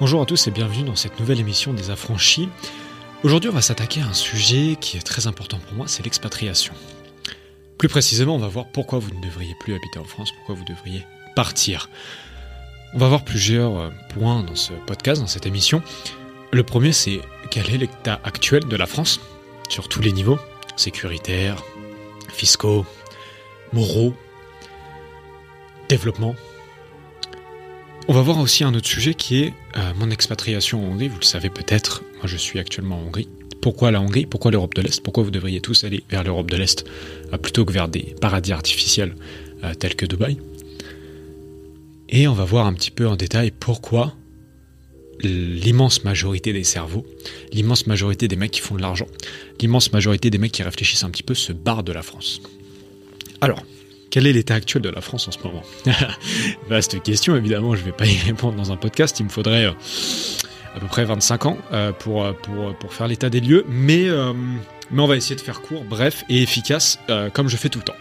Bonjour à tous et bienvenue dans cette nouvelle émission des affranchis. Aujourd'hui, on va s'attaquer à un sujet qui est très important pour moi, c'est l'expatriation. Plus précisément, on va voir pourquoi vous ne devriez plus habiter en France, pourquoi vous devriez partir. On va voir plusieurs euh, points dans ce podcast, dans cette émission. Le premier, c'est quel est l'état actuel de la France sur tous les niveaux, sécuritaires, fiscaux, moraux, développement, on va voir aussi un autre sujet qui est euh, mon expatriation en Hongrie. Vous le savez peut-être, moi je suis actuellement en Hongrie. Pourquoi la Hongrie? Pourquoi l'Europe de l'Est? Pourquoi vous devriez tous aller vers l'Europe de l'Est euh, plutôt que vers des paradis artificiels euh, tels que Dubaï? Et on va voir un petit peu en détail pourquoi l'immense majorité des cerveaux, l'immense majorité des mecs qui font de l'argent, l'immense majorité des mecs qui réfléchissent un petit peu se barrent de la France. Alors, quel est l'état actuel de la France en ce moment Vaste question, évidemment, je ne vais pas y répondre dans un podcast, il me faudrait euh, à peu près 25 ans euh, pour, euh, pour, faire l'état des lieux, mais, mais on va essayer de faire court, bref et efficace, comme je fais tout le temps.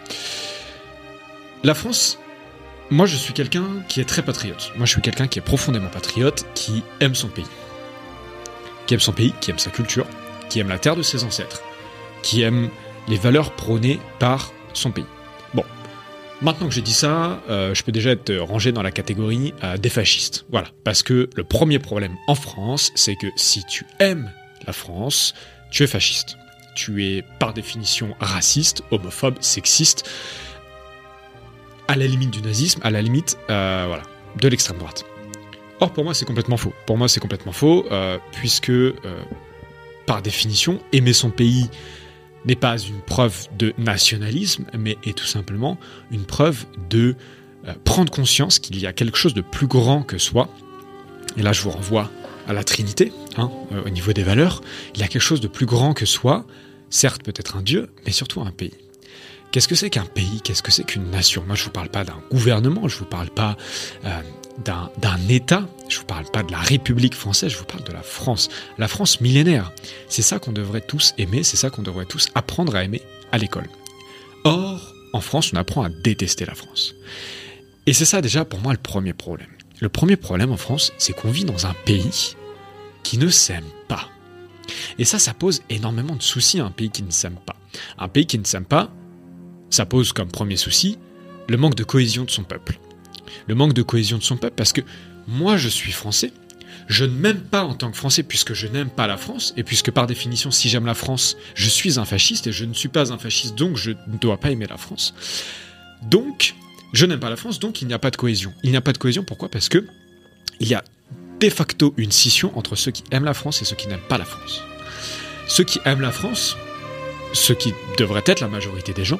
La France, moi je suis quelqu'un qui est très patriote. Moi je suis quelqu'un qui est profondément patriote, qui aime son pays. Qui aime son pays, qui aime sa culture, qui aime la terre de ses ancêtres, qui aime les valeurs prônées par son pays. Maintenant que j'ai dit ça, euh, je peux déjà être rangé dans la catégorie euh, des fascistes. Voilà. Parce que le premier problème en France, c'est que si tu aimes la France, tu es fasciste. Tu es par définition raciste, homophobe, sexiste, à la limite du nazisme, à la limite euh, de l'extrême droite. Or, pour moi, c'est complètement faux. Pour moi, c'est complètement faux, puisque, par définition, aimer son pays, n'est pas une preuve de nationalisme, mais est tout simplement une preuve de euh, prendre conscience qu'il y a quelque chose de plus grand que soi. Et là, je vous renvoie à la Trinité, hein, euh, au niveau des valeurs. Il y a quelque chose de plus grand que soi, certes peut-être un Dieu, mais surtout un pays. Qu'est-ce que c'est qu'un pays? Qu'est-ce que c'est qu'une nation? Moi, je ne vous parle pas d'un gouvernement, je ne vous parle pas euh, d'un État, je ne vous parle pas de la République française, je vous parle de la France. La France millénaire. C'est ça qu'on devrait tous aimer, c'est ça qu'on devrait tous apprendre à aimer à l'école. Or, en France, on apprend à détester la France. Et c'est ça déjà pour moi le premier problème. Le premier problème en France, c'est qu'on vit dans un pays qui ne s'aime pas. Et ça, ça pose énormément de soucis à un pays qui ne s'aime pas. Un pays qui ne s'aime pas, ça pose comme premier souci le manque de cohésion de son peuple. Le manque de cohésion de son peuple parce que moi je suis français, je ne m'aime pas en tant que français puisque je n'aime pas la France et puisque par définition si j'aime la France, je suis un fasciste et je ne suis pas un fasciste donc je ne dois pas aimer la France. Donc je n'aime pas la France donc il n'y a pas de cohésion. Il n'y a pas de cohésion pourquoi? Parce que il y a de facto une scission entre ceux qui aiment la France et ceux qui n'aiment pas la France. Ceux qui aiment la France, ce qui devrait être la majorité des gens,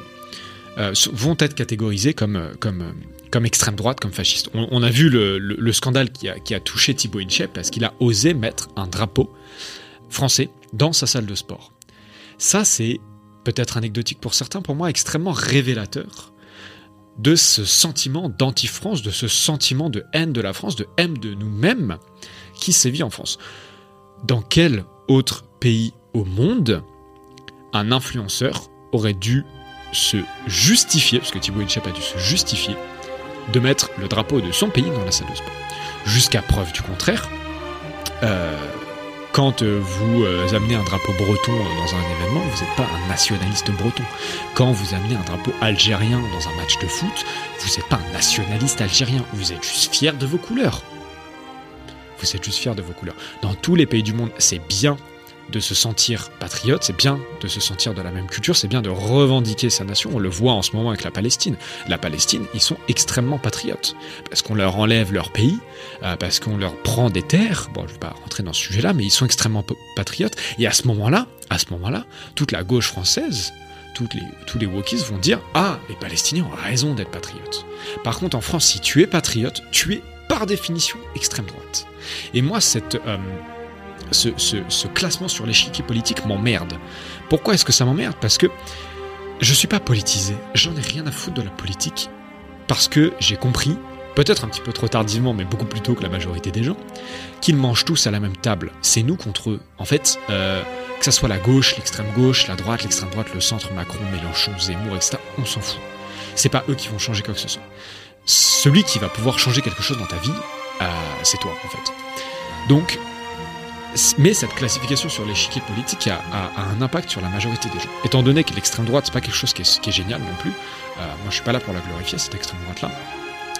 euh, vont être catégorisés comme, euh, euh, comme extrême droite, comme fasciste. On, a vu le, scandale qui a, qui a, touché Thibaut Inchep parce qu'il a osé mettre un drapeau français dans sa salle de sport. Ça, c'est peut-être anecdotique pour certains, pour moi extrêmement révélateur de ce sentiment d'anti-France, de ce sentiment de haine de la France, de haine de nous-mêmes qui sévit en France. Dans quel autre pays au monde un influenceur aurait dû se justifier, parce que Thibaut Inchep a dû se justifier, de mettre le drapeau de son pays dans la salle de sport. Jusqu'à preuve du contraire, euh, quand euh, vous euh, amenez un drapeau breton dans un événement, vous n'êtes pas un nationaliste breton. Quand vous amenez un drapeau algérien dans un match de foot, vous n'êtes pas un nationaliste algérien. Vous êtes juste fier de vos couleurs. Vous êtes juste fier de vos couleurs. Dans tous les pays du monde, c'est bien de se sentir patriote, c'est bien de se sentir de la même culture, c'est bien de revendiquer sa nation. On le voit en ce moment avec la Palestine. La Palestine, ils sont extrêmement patriotes parce qu'on leur enlève leur pays, euh, parce qu'on leur prend des terres. Bon, je ne vais pas rentrer dans ce sujet-là, mais ils sont extrêmement patriotes. Et à ce moment-là, à ce moment-là, toute la gauche française, toutes les, tous les wokistes vont dire Ah, les Palestiniens ont raison d'être patriotes. Par contre, en France, si tu es patriote, tu es par définition extrême droite. Et moi, cette, euh, ce, classement sur l'échiquier politique m'emmerde. Pourquoi est-ce que ça m'emmerde? Parce que je suis pas politisé. J'en ai rien à foutre de la politique. Parce que j'ai compris, peut-être un petit peu trop tardivement, mais beaucoup plus tôt que la majorité des gens, qu'ils mangent tous à la même table. C'est nous contre eux. En fait, euh, que ça soit la gauche, l'extrême gauche, la droite, l'extrême droite, le centre, Macron, Mélenchon, Zemmour, etc., on s'en fout. C'est pas eux qui vont changer quoi que ce soit. Celui qui va pouvoir changer quelque chose dans ta vie, euh, c'est toi, en fait. Donc, mais cette classification sur l'échiquier politique a, un impact sur la majorité des gens. Étant donné que l'extrême droite, c'est pas quelque chose qui est, génial non plus, euh, moi je suis pas là pour la glorifier, cette extrême droite-là.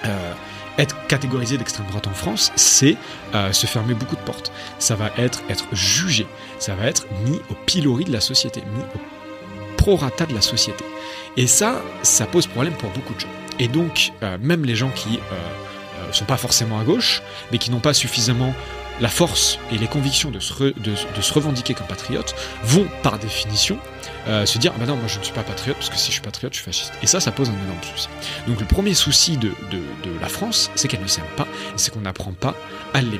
Euh, être catégorisé d'extrême droite en France, c'est euh, se fermer beaucoup de portes. Ça va être être jugé, ça va être mis au pilori de la société, mis au prorata de la société. Et ça, ça pose problème pour beaucoup de gens. Et donc, même les gens qui sont pas forcément à gauche, mais qui n'ont pas suffisamment la force et les convictions de se, revendiquer comme patriote vont, par définition, euh, se dire ah ben non moi je ne suis pas patriote parce que si je suis patriote je suis fasciste. Et ça ça pose un énorme souci. Donc le premier souci de, la France c'est qu'elle ne s'aime pas et c'est qu'on n'apprend pas à l'aimer.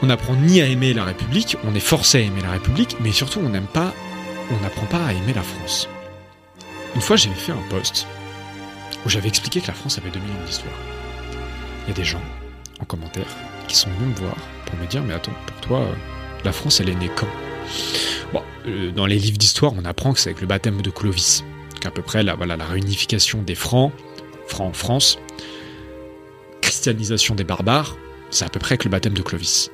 On n'apprend ni à aimer la République on est forcé à aimer la République mais surtout on n'aime pas on n'apprend pas à aimer la France. Une fois j'avais fait un post où j'avais expliqué que la France avait 2000 ans d'histoire il y a des gens en commentaire qui sont venus me voir pour me dire Mais attends, pour toi, euh, la France, elle est née quand? Euh, dans les livres d'histoire, on apprend que c'est avec le baptême de Clovis, qu'à peu près la, voilà, la réunification des Francs, Francs en France, christianisation des barbares, c'est à peu près avec le baptême de Clovis.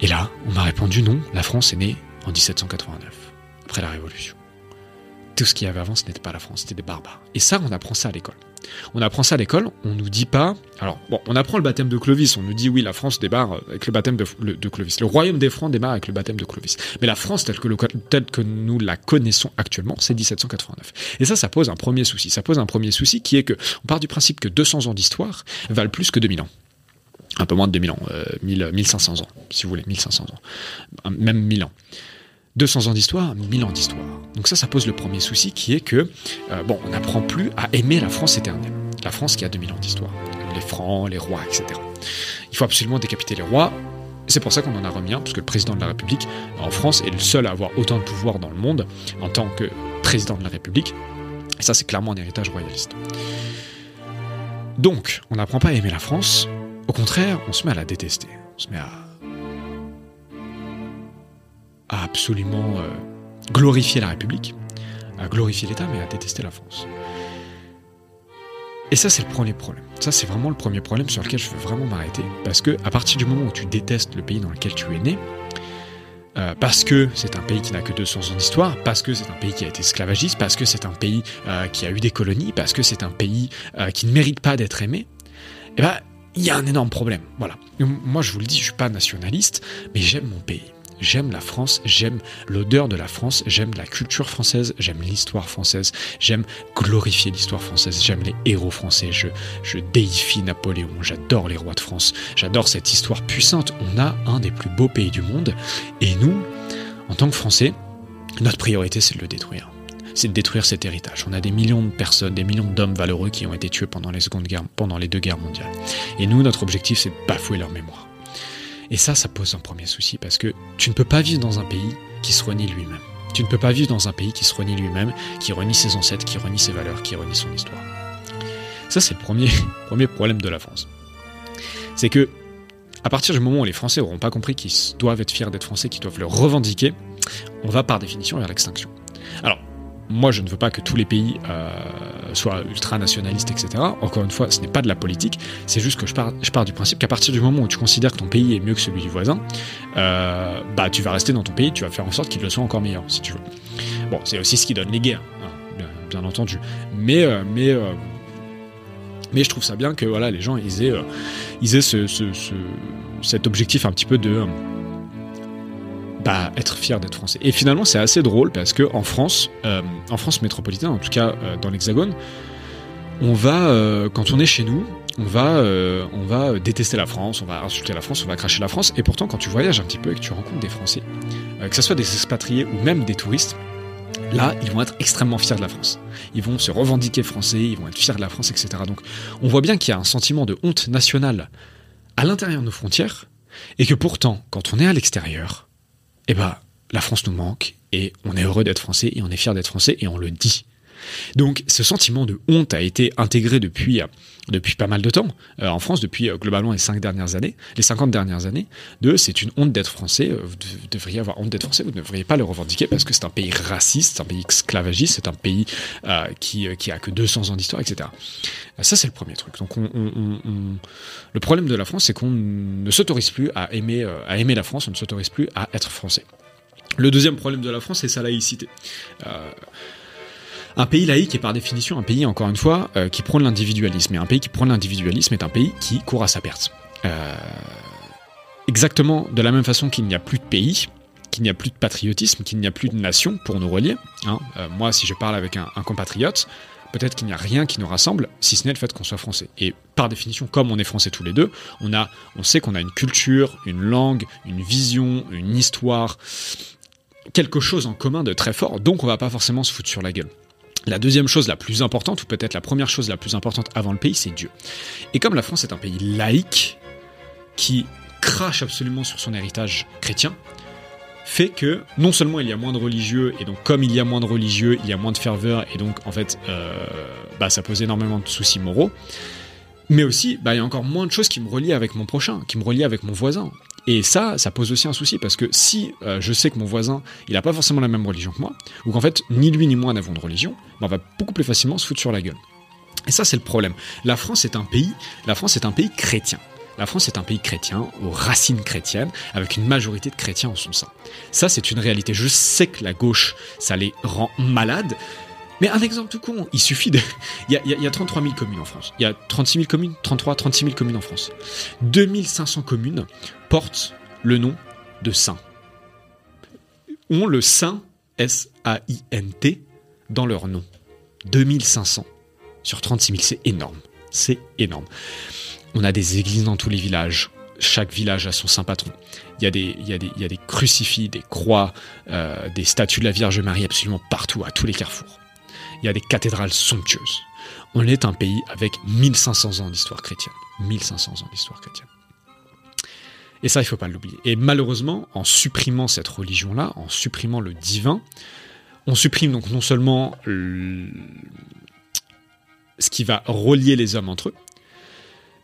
Et là, on m'a répondu non, la France est née en 1789, après la Révolution. Tout ce qu'il y avait avant, ce n'était pas la France, c'était des barbares. Et ça, on apprend ça à l'école. On apprend ça à l'école, on nous dit pas. Alors, bon, on apprend le baptême de Clovis, on nous dit oui, la France démarre avec le baptême de, Clovis. Le royaume des Francs démarre avec le baptême de Clovis. Mais la France, telle que, telle que nous la connaissons actuellement, c'est 1789. Et ça, ça pose un premier souci. Ça pose un premier souci qui est que, on part du principe que 200 ans d'histoire valent plus que 2000 ans un peu moins de 2000 ans, 1500 euh, ans, si vous voulez, 1500 ans, même 1000 ans. 200 ans d'histoire, 1000 ans d'histoire. Donc ça, ça pose le premier souci qui est que, euh, bon, on n'apprend plus à aimer la France éternelle. La France qui a 2000 ans d'histoire. Les francs, les rois, etc. Il faut absolument décapiter les rois. C'est pour ça qu'on en a remis un, parce que le président de la République en France est le seul à avoir autant de pouvoir dans le monde en tant que président de la République. Et ça, c'est clairement un héritage royaliste. Donc, on n'apprend pas à aimer la France. Au contraire, on se met à la détester. On se met à à absolument euh, glorifier la République, à glorifier l'État, mais à détester la France. Et ça, c'est le premier problème. Ça, c'est vraiment le premier problème sur lequel je veux vraiment m'arrêter. Parce que, à partir du moment où tu détestes le pays dans lequel tu es né, euh, parce que c'est un pays qui n'a que 200 ans d'histoire, parce que c'est un pays qui a été esclavagiste, parce que c'est un pays euh, qui a eu des colonies, parce que c'est un pays qui ne mérite pas d'être aimé, eh ben, il y a un énorme problème. Voilà. Moi, je vous le dis, je suis pas nationaliste, mais j'aime mon pays. J'aime la France, j'aime l'odeur de la France, j'aime la culture française, j'aime l'histoire française, j'aime glorifier l'histoire française, j'aime les héros français, je, déifie Napoléon, j'adore les rois de France, j'adore cette histoire puissante. On a un des plus beaux pays du monde et nous, en tant que Français, notre priorité c'est de le détruire c'est de détruire cet héritage. On a des millions de personnes, des millions d'hommes valeureux qui ont été tués pendant les, secondes guerres, pendant les deux guerres mondiales. Et nous, notre objectif, c'est de bafouer leur mémoire. Et ça, ça pose un premier souci parce que tu ne peux pas vivre dans un pays qui se renie lui-même. Tu ne peux pas vivre dans un pays qui se renie lui-même, qui renie ses ancêtres, qui renie ses valeurs, qui renie son histoire. Ça, c'est le premier, problème de la France. C'est que, à partir du moment où les Français n'auront pas compris qu'ils doivent être fiers d'être Français, qu'ils doivent le revendiquer, on va par définition vers l'extinction. Alors, moi, je ne veux pas que tous les pays euh, soient ultranationalistes, etc. Encore une fois, ce n'est pas de la politique. C'est juste que je pars, je pars du principe qu'à partir du moment où tu considères que ton pays est mieux que celui du voisin, euh, bah, tu vas rester dans ton pays, tu vas faire en sorte qu'il le soit encore meilleur, si tu veux. Bon, c'est aussi ce qui donne les guerres, hein, bien, entendu. Mais, euh, mais, mais je trouve ça bien que voilà, les gens ils aient, ils aient ce, cet objectif un petit peu de être fier d'être français. Et finalement, c'est assez drôle parce que en France, euh, en France métropolitaine, en tout cas euh, dans l'Hexagone, on va, euh, quand on est chez nous, on va, on va détester la France, on va insulter la France, on va cracher la France. Et pourtant, quand tu voyages un petit peu et que tu rencontres des Français, que ce soit des expatriés ou même des touristes, là, ils vont être extrêmement fiers de la France. Ils vont se revendiquer français, ils vont être fiers de la France, etc. Donc, on voit bien qu'il y a un sentiment de honte nationale à l'intérieur de nos frontières, et que pourtant, quand on est à l'extérieur, eh ben, la France nous manque et on est heureux d'être français et on est fier d'être français et on le dit. Donc ce sentiment de honte a été intégré depuis, euh, depuis pas mal de temps euh, en France, depuis euh, globalement les 5 dernières années, les 50 dernières années, de c'est une honte d'être français, vous devriez avoir honte d'être français, vous ne devriez pas le revendiquer parce que c'est un pays raciste, c'est un pays esclavagiste, c'est un pays qui, qui a que 200 ans d'histoire, etc. Ça c'est le premier truc. Donc on, le problème de la France, c'est qu'on ne s'autorise plus à aimer, à aimer la France, on ne s'autorise plus à être français. Le deuxième problème de la France, c'est sa laïcité. Un pays laïque est par définition un pays, encore une fois, euh, qui prône l'individualisme. Et un pays qui prône l'individualisme est un pays qui court à sa perte. Euh, exactement de la même façon qu'il n'y a plus de pays, qu'il n'y a plus de patriotisme, qu'il n'y a plus de nation pour nous relier. Hein. moi, si je parle avec un, compatriote, peut-être qu'il n'y a rien qui nous rassemble, si ce n'est le fait qu'on soit français. Et par définition, comme on est français tous les deux, on, a, on sait qu'on a une culture, une langue, une vision, une histoire, quelque chose en commun de très fort, donc on va pas forcément se foutre sur la gueule. La deuxième chose la plus importante, ou peut-être la première chose la plus importante avant le pays, c'est Dieu. Et comme la France est un pays laïque, qui crache absolument sur son héritage chrétien, fait que non seulement il y a moins de religieux, et donc comme il y a moins de religieux, il y a moins de ferveur, et donc en fait, euh, bah, ça pose énormément de soucis moraux, mais aussi, bah, il y a encore moins de choses qui me relient avec mon prochain, qui me relient avec mon voisin. Et ça, ça pose aussi un souci parce que si euh, je sais que mon voisin, il n'a pas forcément la même religion que moi, ou qu'en fait ni lui ni moi n'avons de religion, bah, on va beaucoup plus facilement se foutre sur la gueule. Et ça, c'est le problème. La France est un pays, la France est un pays chrétien. La France est un pays chrétien, aux racines chrétiennes, avec une majorité de chrétiens en son sein. Ça, c'est une réalité. Je sais que la gauche, ça les rend malades, mais un exemple tout con, il suffit de... Il y, a, 33 000 communes en France. Il y a 36 000 communes, 33, 36 000 communes en France. 2500 communes portent le nom de saint. Ont le saint, S-A-I-N-T, dans leur nom. 2500 sur 36 000, c'est énorme. C'est énorme. On a des églises dans tous les villages. Chaque village a son saint patron. Y y il y a des crucifix, des croix, euh, des statues de la Vierge Marie absolument partout, à tous les carrefours il y a des cathédrales somptueuses. On est un pays avec 1500 ans d'histoire chrétienne. 1500 ans d'histoire chrétienne. Et ça, il ne faut pas l'oublier. Et malheureusement, en supprimant cette religion-là, en supprimant le divin, on supprime donc non seulement ce qui va relier les hommes entre eux,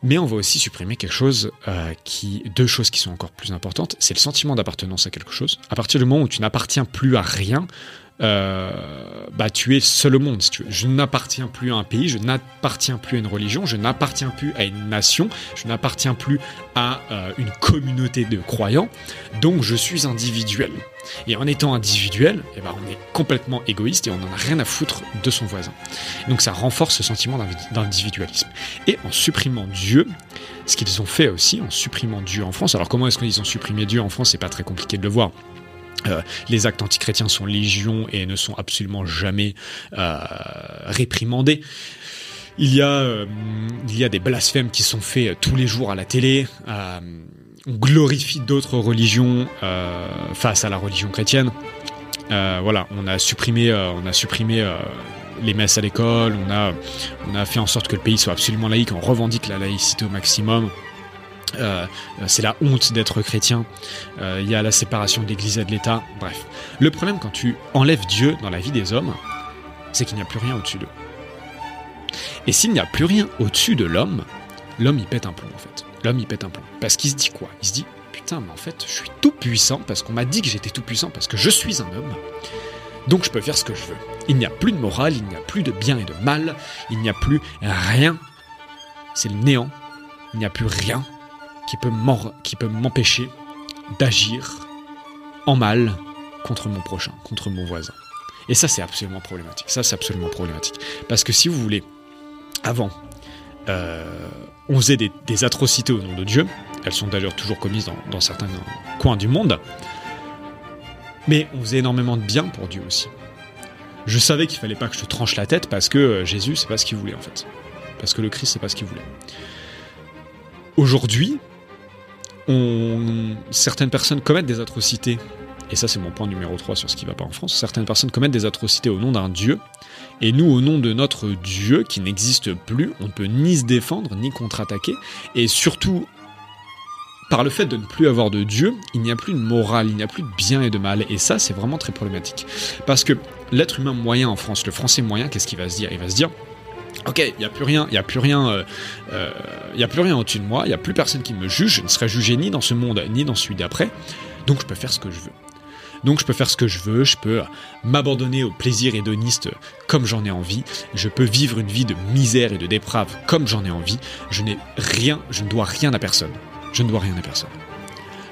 mais on va aussi supprimer quelque chose euh, qui, deux choses qui sont encore plus importantes, c'est le sentiment d'appartenance à quelque chose. À partir du moment où tu n'appartiens plus à rien, euh, bah, tu es seul au monde. Je n'appartiens plus à un pays, je n'appartiens plus à une religion, je n'appartiens plus à une nation, je n'appartiens plus à euh, une communauté de croyants, donc je suis individuel. Et en étant individuel, eh ben, on est complètement égoïste et on n'en a rien à foutre de son voisin. Donc ça renforce ce sentiment d'individualisme. Et en supprimant Dieu, ce qu'ils ont fait aussi, en supprimant Dieu en France, alors comment est-ce qu'ils ont supprimé Dieu en France, c'est pas très compliqué de le voir. Euh, les actes antichrétiens sont légion et ne sont absolument jamais euh, réprimandés. Il y, a, euh, il y a des blasphèmes qui sont faits tous les jours à la télé. on glorifie d'autres religions face à la religion chrétienne. voilà, on a supprimé, on a supprimé les messes à l'école. On a, on a fait en sorte que le pays soit absolument laïque. On revendique la laïcité au maximum. Euh, c'est la honte d'être chrétien. Euh, il y a la séparation de l'Église et de l'État. Bref. Le problème quand tu enlèves Dieu dans la vie des hommes, c'est qu'il n'y a plus rien au-dessus d'eux. Et s'il n'y a plus rien au-dessus de l'homme, l'homme il pète un plomb en fait. L'homme il pète un plomb. Parce qu'il se dit quoi? Il se dit putain mais en fait je suis tout puissant parce qu'on m'a dit que j'étais tout puissant parce que je suis un homme. Donc je peux faire ce que je veux. Il n'y a plus de morale, il n'y a plus de bien et de mal, il n'y a plus rien. C'est le néant. Il n'y a plus rien qui peut m'empêcher d'agir en mal contre mon prochain, contre mon voisin. Et ça, c'est absolument problématique. Ça, c'est absolument problématique. Parce que si vous voulez, avant, euh, on faisait des, atrocités au nom de Dieu. Elles sont d'ailleurs toujours commises dans, certains coins du monde. Mais on faisait énormément de bien pour Dieu aussi. Je savais qu'il fallait pas que je tranche la tête parce que euh, Jésus, c'est pas ce qu'il voulait en fait. Parce que le Christ, c'est pas ce qu'il voulait. Aujourd'hui, certaines personnes commettent des atrocités, et ça c'est mon point numéro 3 sur ce qui va pas en France, certaines personnes commettent des atrocités au nom d'un Dieu, et nous au nom de notre Dieu qui n'existe plus, on ne peut ni se défendre, ni contre-attaquer, et surtout par le fait de ne plus avoir de Dieu, il n'y a plus de morale, il n'y a plus de bien et de mal. Et ça, c'est vraiment très problématique. Parce que l'être humain moyen en France, le français moyen, qu'est-ce qu'il va se dire? Il va se dire. Ok, il n'y a plus rien, il a plus rien, euh, euh, il a plus rien au-dessus de moi, il n'y a plus personne qui me juge, je ne serai jugé ni dans ce monde ni dans celui d'après, donc je peux faire ce que je veux. Donc je peux faire ce que je veux, je peux m'abandonner au plaisir hédoniste comme j'en ai envie, je peux vivre une vie de misère et de déprave comme j'en ai envie, je n'ai rien, je ne dois rien à personne. Je ne dois rien à personne.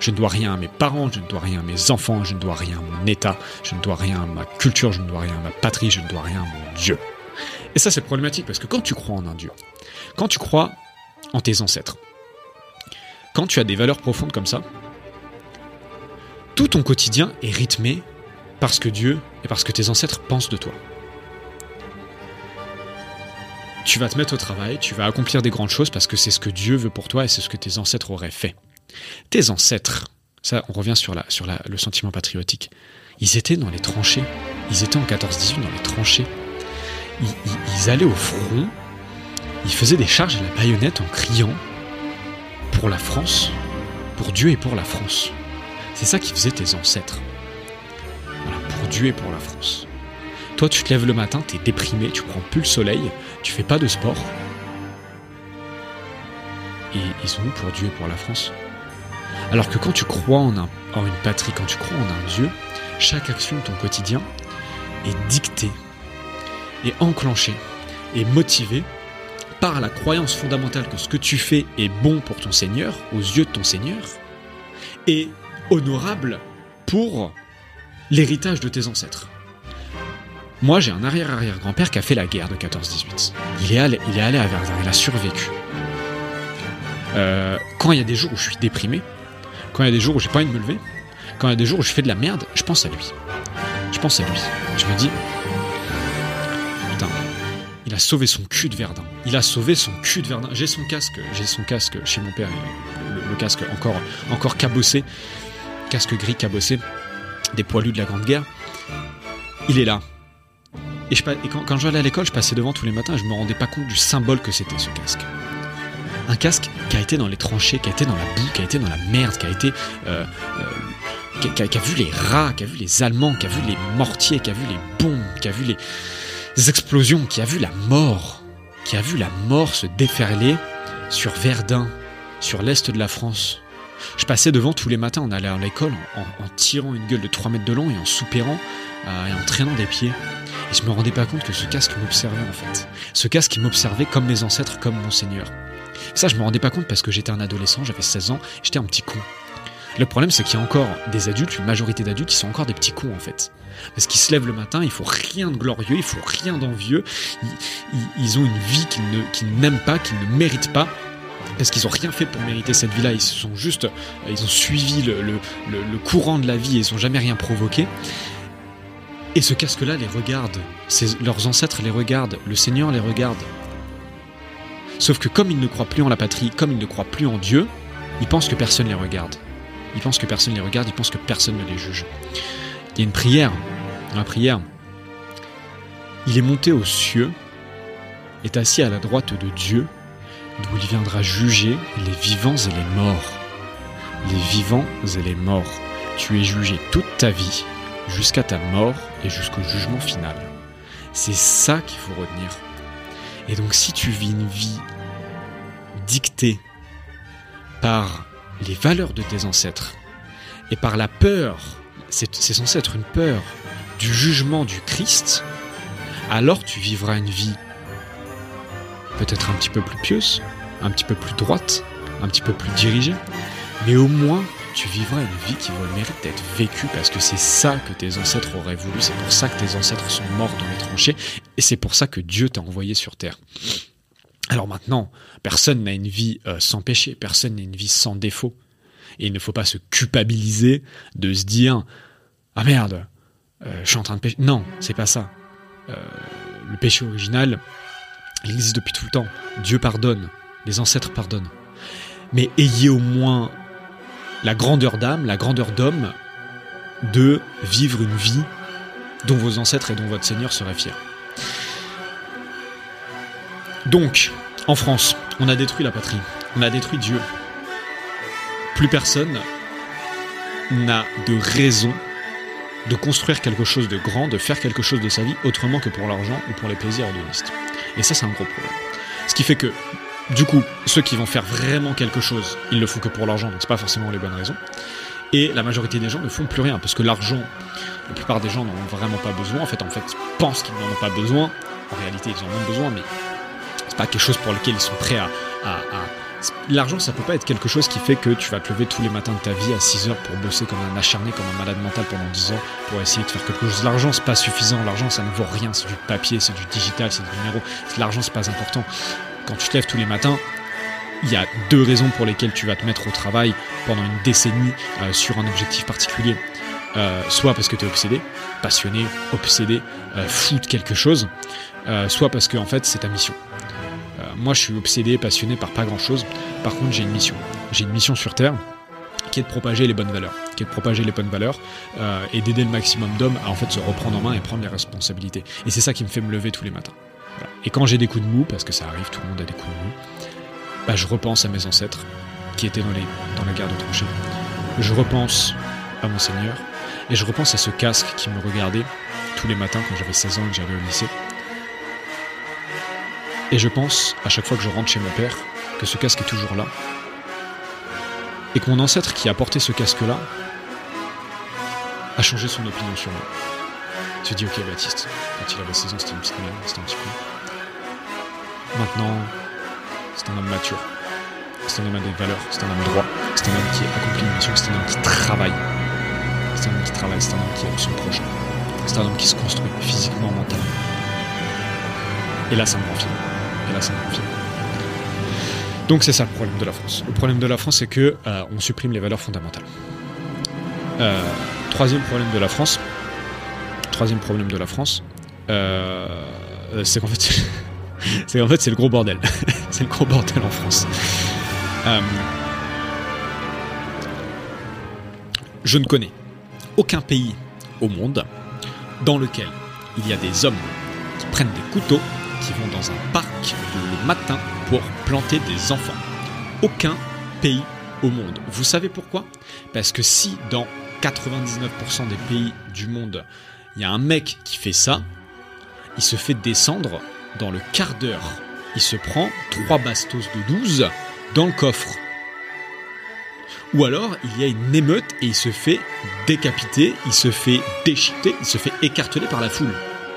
Je ne dois rien à mes parents, je ne dois rien à mes enfants, je ne dois rien à mon état, je ne dois rien à ma culture, je ne dois rien à ma patrie, je ne dois rien à mon Dieu. Et ça c'est problématique parce que quand tu crois en un Dieu, quand tu crois en tes ancêtres, quand tu as des valeurs profondes comme ça, tout ton quotidien est rythmé parce que Dieu et parce que tes ancêtres pensent de toi. Tu vas te mettre au travail, tu vas accomplir des grandes choses parce que c'est ce que Dieu veut pour toi et c'est ce que tes ancêtres auraient fait. Tes ancêtres, ça on revient sur, la, sur le sentiment patriotique, ils étaient dans les tranchées, ils étaient en 14-18 dans les tranchées, ils, allaient au front, ils faisaient des charges à la baïonnette en criant pour la France, pour Dieu et pour la France. C'est ça qui faisait tes ancêtres. Voilà, pour Dieu et pour la France. Toi, tu te lèves le matin, t'es déprimé, tu prends plus le soleil, tu fais pas de sport. Et ils sont pour Dieu et pour la France? Alors que quand tu crois en une patrie, quand tu crois en un Dieu, chaque action de ton quotidien est dictée, et enclenchée, et motivée par la croyance fondamentale que ce que tu fais est bon pour ton Seigneur, aux yeux de ton Seigneur, et honorable pour l'héritage de tes ancêtres. Moi, j'ai un arrière-arrière-grand-père qui a fait la guerre de 14-18. Il, est allé, est à Verdun, il a survécu. Euh, quand il y a des jours où je suis déprimé, quand il y a des jours où j'ai pas envie de me lever, quand il y a des jours où je fais de la merde, je pense à lui. Je pense à lui. Je me dis, a sauvé son cul de Verdun. Il a sauvé son cul de Verdun. J'ai son casque, j'ai son casque chez mon père, le, le casque encore, encore cabossé casque gris cabossé, des poilus de la Grande Guerre. Il est là. Et, je, quand, j'allais à l'école, je passais devant tous les matins je me rendais pas compte du symbole que c'était ce casque. Un casque qui a été dans les tranchées, qui a été dans la boue, qui a été dans la merde, qui a été. Euh, euh, qui, a, vu les rats, qui a vu les Allemands, qui a vu les mortiers, qui a vu les bombes, qui a vu les explosions, qui a vu la mort, qui a vu la mort se déferler sur Verdun, sur l'est de la France, je passais devant tous les matins, on allait à l'école en, en, tirant une gueule de 3 mètres de long et en soupirant euh, et en traînant des pieds. Et je me rendais pas compte que ce casque m'observait en fait. Ce casque m'observait comme mes ancêtres, comme mon Seigneur. Ça, je me rendais pas compte parce que j'étais un adolescent, j'avais 16 ans, j'étais un petit con. Le problème, c'est qu'il y a encore des adultes, une majorité d'adultes, qui sont encore des petits cons en fait. Parce qu'ils se lèvent le matin, il faut rien de glorieux, il faut rien d'envieux. Ils, ont une vie qu'ils n'aiment pas, qu'ils ne méritent pas, parce qu'ils ont rien fait pour mériter cette vie-là, ils sont juste, ils ont suivi le, courant de la vie et ils ont jamais rien provoqué. Et ce casque-là les regarde, leurs ancêtres les regardent, le Seigneur les regarde. Sauf que comme ils ne croient plus en la patrie, comme ils ne croient plus en Dieu, ils pensent que personne les regarde. Ils pensent que personne les regarde, ils pensent que personne ne les juge. Il y a une prière, dans la prière, il est monté aux cieux, est assis à la droite de Dieu, d'où il viendra juger les vivants et les morts. Les vivants et les morts. Tu es jugé toute ta vie, jusqu'à ta mort et jusqu'au jugement final. C'est ça qu'il faut retenir. Et donc si tu vis une vie dictée par les valeurs de tes ancêtres et par la peur, c'est censé être une peur du jugement du Christ, alors tu vivras une vie peut-être un petit peu plus pieuse, un petit peu plus droite, un petit peu plus dirigée, mais au moins tu vivras une vie qui vaut le mérite d'être vécue parce que c'est ça que tes ancêtres auraient voulu, c'est pour ça que tes ancêtres sont morts dans les tranchées et c'est pour ça que Dieu t'a envoyé sur terre. Alors maintenant, personne n'a une vie euh, sans péché, personne n'a une vie sans défaut. Et il ne faut pas se culpabiliser de se dire Ah merde, euh, je suis en train de pécher. Non, c'est pas ça. Euh, le péché original, il existe depuis tout le temps. Dieu pardonne, les ancêtres pardonnent. Mais ayez au moins la grandeur d'âme, la grandeur d'homme de vivre une vie dont vos ancêtres et dont votre Seigneur seraient fiers. Donc, en France, on a détruit la patrie, on a détruit Dieu. plus personne n'a de raison de construire quelque chose de grand, de faire quelque chose de sa vie autrement que pour l'argent ou pour les plaisirs hédonistes. Et ça, c'est un gros problème. Ce qui fait que, du coup, ceux qui vont faire vraiment quelque chose, ils le font que pour l'argent, donc c'est pas forcément les bonnes raisons. Et la majorité des gens ne font plus rien, parce que l'argent, la plupart des gens n'en ont vraiment pas besoin. En fait, en fait, pensent qu'ils n'en ont pas besoin. En réalité, ils en ont besoin, mais pas quelque chose pour lequel ils sont prêts à, L'argent, ça peut pas être quelque chose qui fait que tu vas te lever tous les matins de ta vie à 6 heures pour bosser comme un acharné, comme un malade mental pendant 10 ans pour essayer de faire quelque chose. L'argent, c'est pas suffisant. L'argent, ça ne vaut rien. C'est du papier, c'est du digital, c'est du numéro. L'argent, c'est pas important. Quand tu te lèves tous les matins, il y a deux raisons pour lesquelles tu vas te mettre au travail pendant une décennie euh, sur un objectif particulier. Euh, soit parce que tu es obsédé, passionné, obsédé, euh, fou de quelque chose, soit parce que en fait c'est ta mission. Moi je suis obsédé, passionné par pas grand chose. Par contre j'ai une mission. J'ai une mission sur Terre qui est de propager les bonnes valeurs, qui est de propager les bonnes valeurs et d'aider le maximum d'hommes à en fait se reprendre en main et prendre les responsabilités. Et c'est ça qui me fait me lever tous les matins. Et quand j'ai des coups de mou, parce que ça arrive, tout le monde a des coups de mou, bah, je repense à mes ancêtres qui étaient dans la guerre de tranchées. Je repense à mon Seigneur et je repense à ce casque qui me regardait tous les matins quand j'avais 16 ans et que j'allais au lycée. Et je pense, à chaque fois que je rentre chez mon père, que ce casque est toujours là. Et que mon ancêtre qui a porté ce casque-là a changé son opinion sur moi. Tu dis, ok Baptiste, quand il avait 16 ans, c'était une petite merde, c'était un petit peu. Maintenant, c'est un homme mature. C'est un homme avec des valeurs. C'est un homme droit. C'est un homme qui accomplit une mission. C'est un homme qui travaille. C'est un homme qui travaille. C'est un homme qui aime son prochain. C'est un homme qui se construit physiquement, mentalement. Et là, ça me rend Donc c'est ça le problème de la France. Le problème de la France, c'est que euh, on supprime les valeurs fondamentales. Euh, troisième problème de la France. Troisième problème de la France, euh, c'est qu'en fait, c'est en fait c'est le gros bordel. c'est le gros bordel en France. Je ne connais aucun pays au monde dans lequel il y a des hommes qui prennent des couteaux, qui vont dans un parc le matin pour planter des enfants. Aucun pays au monde. Vous savez pourquoi? Parce que si dans 99% des pays du monde, il y a un mec qui fait ça, il se fait descendre dans le quart d'heure, il se prend trois bastos de 12 dans le coffre. Ou alors, il y a une émeute et il se fait décapiter, il se fait déchiqueter, il se fait écarteler par la foule.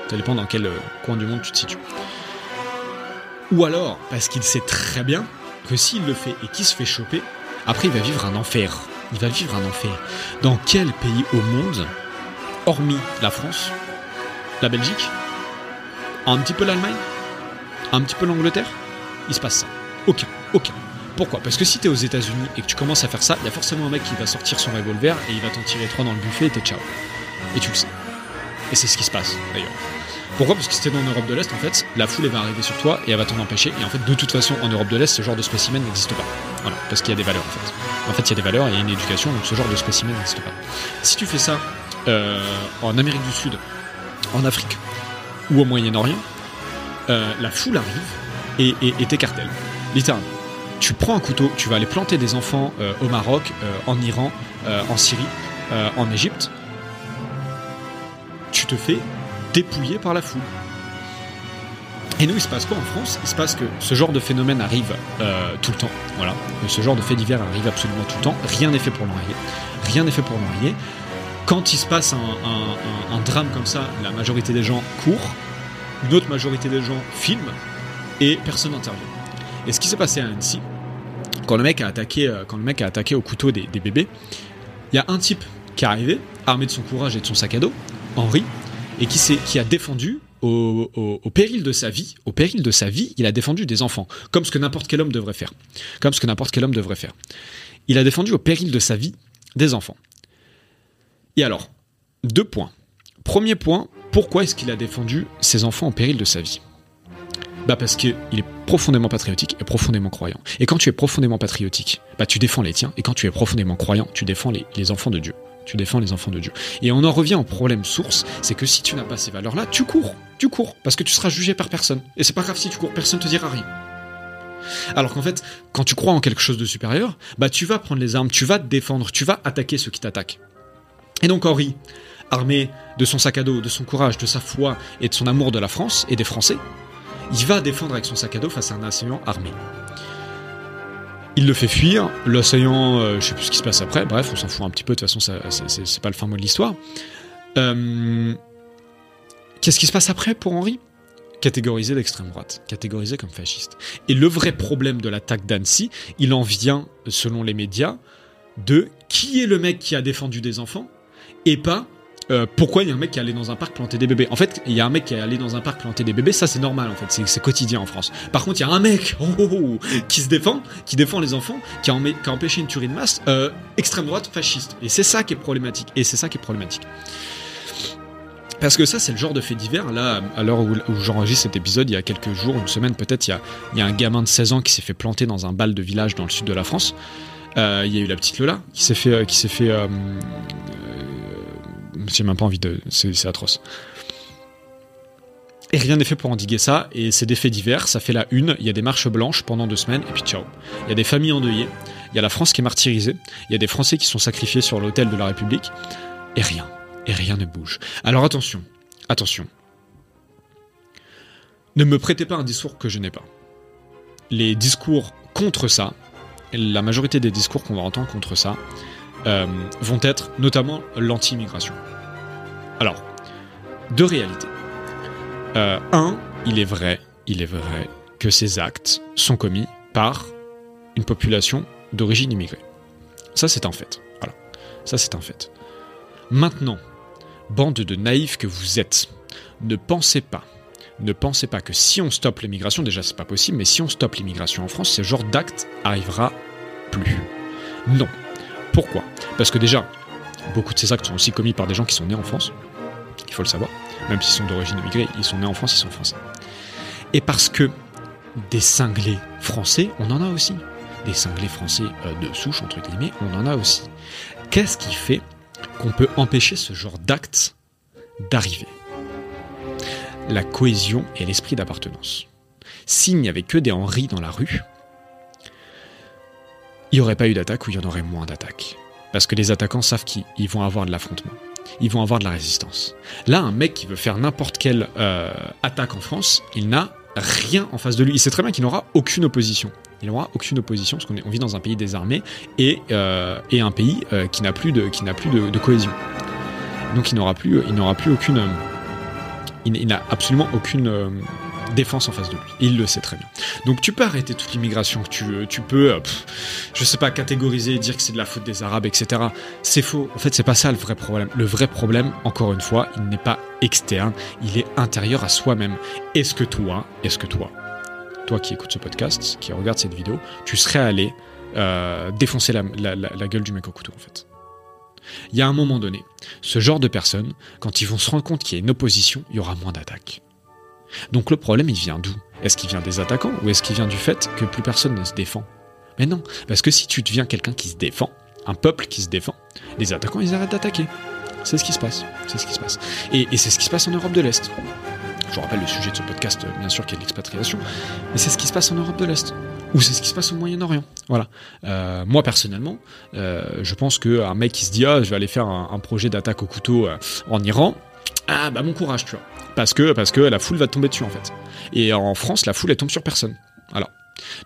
Ça dépend dans quel euh, coin du monde tu te situes. Ou alors, parce qu'il sait très bien que s'il le fait et qu'il se fait choper, après il va vivre un enfer. Il va vivre un enfer. Dans quel pays au monde, hormis la France, la Belgique, un petit peu l'Allemagne, un petit peu l'Angleterre, il se passe ça? Aucun, aucun. Pourquoi? Parce que si t'es aux États-Unis et que tu commences à faire ça, il y a forcément un mec qui va sortir son revolver et il va t'en tirer trois dans le buffet et t'es ciao. Et tu le sais. Et c'est ce qui se passe d'ailleurs. Pourquoi? Parce que si t'es dans l'Europe de l'Est, en fait, la foule elle va arriver sur toi et elle va t'en empêcher. Et en fait, de toute façon, en Europe de l'Est, ce genre de spécimen n'existe pas. Voilà, parce qu'il y a des valeurs en fait. En fait, il y a des valeurs, il y a une éducation, donc ce genre de spécimen n'existe pas. Si tu fais ça euh, en Amérique du Sud, en Afrique ou au Moyen-Orient, euh, la foule arrive et, t'écartèle. Littéralement. Tu prends un couteau, tu vas aller planter des enfants euh, au Maroc, en Iran, en Syrie, en Égypte. Tu te fais dépouiller par la foule. Et nous, il se passe quoi en France? Il se passe que ce genre de phénomène arrive tout le temps. Voilà. Ce genre de fait divers arrive absolument tout le temps. Rien n'est fait pour l'enrayer. Rien n'est fait pour l'enrayer. Quand il se passe un, drame comme ça, la majorité des gens courent une autre majorité des gens filment et personne n'intervient. Et ce qui s'est passé à Annecy, quand le mec a attaqué, euh, quand le mec a attaqué au couteau des, bébés, il y a un type qui est arrivé, armé de son courage et de son sac à dos, Henri, et qui, qui a défendu au, au, péril de sa vie, au péril de sa vie, il a défendu des enfants, comme ce que n'importe quel homme devrait faire, comme ce que n'importe quel homme devrait faire. Il a défendu au péril de sa vie des enfants. Et alors, deux points. Premier point, pourquoi est-ce qu'il a défendu ses enfants en péril de sa vie? Bah parce qu'il est profondément patriotique et profondément croyant. Et quand tu es profondément patriotique, bah tu défends les tiens. Et quand tu es profondément croyant, tu défends les, enfants de Dieu. Tu défends les enfants de Dieu. Et on en revient au problème source, c'est que si tu n'as pas ces valeurs-là, tu cours. Tu cours. Parce que tu seras jugé par personne. Et c'est pas grave si tu cours, personne te dira rien. Alors qu'en fait, quand tu crois en quelque chose de supérieur, bah tu vas prendre les armes, tu vas te défendre, tu vas attaquer ceux qui t'attaquent. Et donc Henri, armé de son sac à dos, de son courage, de sa foi et de son amour de la France et des Français, il va défendre avec son sac à dos face à un assaillant armé. Il le fait fuir, l'assaillant, euh, je sais plus ce qui se passe après, bref, on s'en fout un petit peu, de toute façon, c'est, pas le fin mot de l'histoire. Euh, qu'est-ce qui se passe après pour Henri? Catégorisé d'extrême droite, catégorisé comme fasciste. Et le vrai problème de l'attaque d'Annecy, il en vient, selon les médias, de qui est le mec qui a défendu des enfants et pas euh, pourquoi il y a un mec qui est allé dans un parc planter des bébés? En fait, il y a un mec qui est allé dans un parc planter des bébés, ça c'est normal en fait, c'est quotidien en France. Par contre, il y a un mec oh, oh, oh, qui se défend, qui défend les enfants, qui a, empêché une tuerie de masse, euh, extrême droite, fasciste. Et c'est ça qui est problématique. Et c'est ça qui est problématique. Parce que ça, c'est le genre de fait divers. Là, à l'heure où, j'enregistre cet épisode, il y a quelques jours, une semaine peut-être, il, y a un gamin de 16 ans qui s'est fait planter dans un bal de village dans le sud de la France. Euh, il y a eu la petite Lola qui s'est fait, qui s'est fait j'ai même pas envie de. C'est atroce. Et rien n'est fait pour endiguer ça, et c'est des faits divers, ça fait la une, il y a des marches blanches pendant deux semaines, et puis ciao. Il y a des familles endeuillées, il y a la France qui est martyrisée, il y a des Français qui sont sacrifiés sur l'autel de la République, et rien, et rien ne bouge. Alors attention, attention. Ne me prêtez pas un discours que je n'ai pas. Les discours contre ça, la majorité des discours qu'on va entendre contre ça, euh, vont être notamment l'anti-immigration. Alors, deux réalités. Euh, un, il est vrai, il est vrai que ces actes sont commis par une population d'origine immigrée. Ça, c'est un fait. Voilà. Ça, c'est un fait. Maintenant, bande de naïfs que vous êtes, ne pensez pas, ne pensez pas que si on stoppe l'immigration, déjà c'est pas possible, mais si on stoppe l'immigration en France, ce genre d'acte arrivera plus. Non. Pourquoi? Parce que déjà, beaucoup de ces actes sont aussi commis par des gens qui sont nés en France, il faut le savoir, même s'ils sont d'origine immigrée, ils sont nés en France, ils sont français. Et parce que des cinglés français, on en a aussi. Des cinglés français euh, de souche, entre guillemets, on en a aussi. Qu'est-ce qui fait qu'on peut empêcher ce genre d'actes d'arriver? La cohésion et l'esprit d'appartenance. S'il n'y avait que des Henri dans la rue, il n'y aurait pas eu d'attaque ou il y en aurait moins d'attaques. Parce que les attaquants savent qu'ils vont avoir de l'affrontement. Ils vont avoir de la résistance. Là, un mec qui veut faire n'importe quelle euh, attaque en France, il n'a rien en face de lui. Il sait très bien qu'il n'aura aucune opposition. Il n'aura aucune opposition parce qu'on vit dans un pays désarmé et, euh, et un pays euh, qui n'a plus de, qui n'a plus de, cohésion. Donc il n'aura plus, il n'aura plus aucune, il n'a absolument aucune défense en face de lui. il le sait très bien. Donc tu peux arrêter toute l'immigration que tu veux, tu peux, euh, je sais pas, catégoriser, dire que c'est de la faute des Arabes, etc. C'est faux. En fait, c'est pas ça le vrai problème. Le vrai problème, encore une fois, il n'est pas externe, il est intérieur à soi-même. Est-ce que toi, est-ce que toi, toi qui écoutes ce podcast, qui regarde cette vidéo, tu serais allé euh, défoncer la, la gueule du mec au couteau, en fait? Il y a un moment donné, ce genre de personnes, quand ils vont se rendre compte qu'il y a une opposition, il y aura moins d'attaques. Donc le problème, il vient d'où? Est-ce qu'il vient des attaquants ou est-ce qu'il vient du fait que plus personne ne se défend? Mais non, parce que si tu deviens quelqu'un qui se défend, un peuple qui se défend, les attaquants, ils arrêtent d'attaquer. C'est ce qui se passe. Et, c'est ce qui se passe en Europe de l'Est. Je vous rappelle le sujet de ce podcast, bien sûr, qui est l'expatriation, mais c'est ce qui se passe en Europe de l'Est. Ou c'est ce qui se passe au Moyen-Orient. Voilà. Euh, moi, personnellement, euh, je pense qu'un mec qui se dit Ah, je vais aller faire un, projet d'attaque au couteau euh, en Iran, ah bah bon courage, tu vois. Parce que, parce que la foule va tomber dessus en fait. Et en France, la foule elle tombe sur personne. Alors.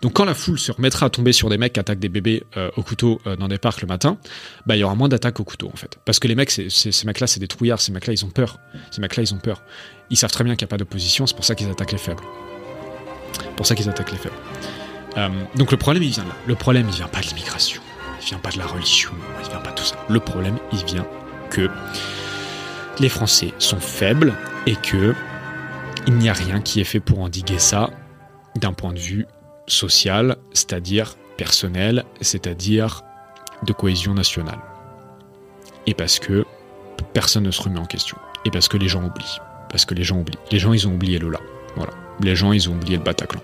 Donc quand la foule se remettra à tomber sur des mecs qui attaquent des bébés euh, au couteau euh, dans des parcs le matin, bah il y aura moins d'attaques au couteau en fait. Parce que les mecs, ces mecs-là, c'est des trouillards, ces mecs-là, ils ont peur. Ces mecs-là, ils ont peur. Ils savent très bien qu'il n'y a pas d'opposition, c'est pour ça qu'ils attaquent les faibles. Pour ça qu'ils attaquent les faibles. Euh, donc le problème, il vient là. Le problème, il vient pas de l'immigration. Il vient pas de la religion. Il vient pas de tout ça. Le problème, il vient que les Français sont faibles et que il n'y a rien qui est fait pour endiguer ça d'un point de vue social, c'est-à-dire personnel, c'est-à-dire de cohésion nationale. Et parce que personne ne se remet en question. Et parce que les gens oublient. Parce que les gens oublient. Les gens, ils ont oublié Lola. Voilà. Les gens, ils ont oublié le Bataclan.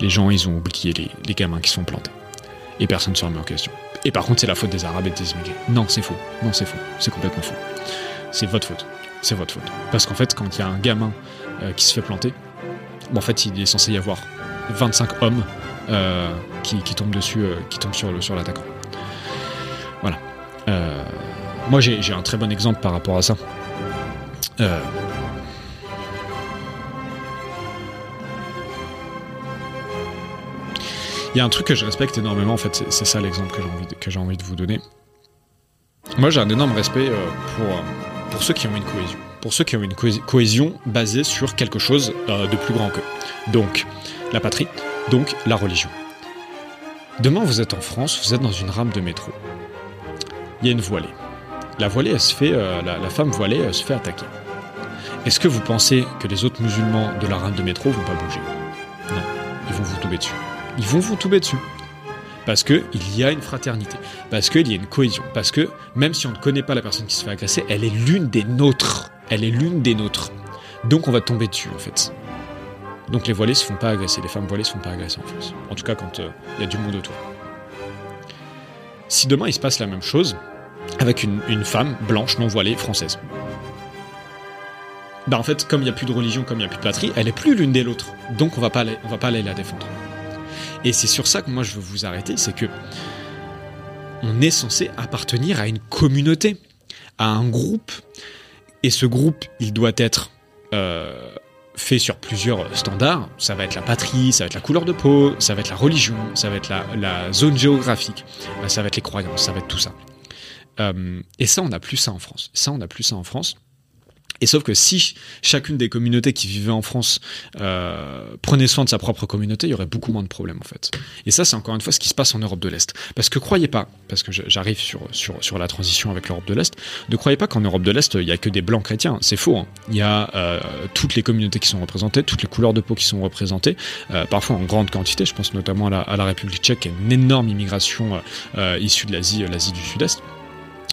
Les gens, ils ont oublié les, les gamins qui sont plantés. Et personne ne se remet en question. Et par contre, c'est la faute des Arabes et des immigrés. Non, c'est faux. Non, c'est faux. C'est complètement faux c'est votre faute. C'est votre faute. Parce qu'en fait, quand il y a un gamin euh, qui se fait planter, bon, en fait, il est censé y avoir 25 hommes qui, tombe dessus, qui tombe sur, sur l'attaquant. Voilà. moi, j'ai un très bon exemple par rapport à ça. Il y a un truc que je respecte énormément, en fait, c'est ça l'exemple que j'ai envie, de, envie de vous donner. Moi, j'ai un énorme respect euh, pour, euh, pour ceux qui ont une cohésion. Basée sur quelque chose euh, de plus grand qu'eux. Donc, la patrie, donc la religion. Demain, vous êtes en France, vous êtes dans une rame de métro. Il y a une voilée. La voilée, se fait, la, la, femme voilée, elle se fait attaquer. Est-ce que vous pensez que les autres musulmans de la rame de métro vont pas bouger? Non, ils vont vous tomber dessus ils vont vous tomber dessus. Parce qu'il y a une fraternité, parce qu'il y a une cohésion, parce que même si on ne connaît pas la personne qui se fait agresser, elle est l'une des nôtres. Elle est l'une des nôtres. Donc on va tomber dessus en fait. Donc les voilés se font pas agresser, les femmes voilées se font pas agresser en France. En tout cas quand euh, il y a du monde autour. Si demain il se passe la même chose avec une, femme blanche non voilée française, bah en fait comme il n'y a plus de religion, comme il n'y a plus de patrie, elle est plus l'une des l'autre. Donc on va va pas aller la défendre. Et c'est sur ça que moi je veux vous arrêter, c'est que on est censé appartenir à une communauté, à un groupe. Et ce groupe, il doit être euh, fait sur plusieurs standards. Ça va être la patrie, ça va être la couleur de peau, ça va être la religion, ça va être la, zone géographique, ça va être les croyances, ça va être tout ça. Euh, et ça, on n'a plus ça en France. Ça, on n'a plus ça en France. Et sauf que si chacune des communautés qui vivaient en France euh, prenait soin de sa propre communauté, il y aurait beaucoup moins de problèmes en fait. Et ça, c'est encore une fois ce qui se passe en Europe de l'Est. Parce que croyez pas, parce que j'arrive sur, sur, sur la transition avec l'Europe de l'Est, ne croyez pas qu'en Europe de l'Est, il y a que des blancs chrétiens. C'est faux. Hein. Il y a euh, toutes les communautés qui sont représentées, toutes les couleurs de peau qui sont représentées, euh, parfois en grande quantité. Je pense notamment à la, à la République tchèque, qui a une énorme immigration issue de l'Asie, l'Asie du Sud-Est.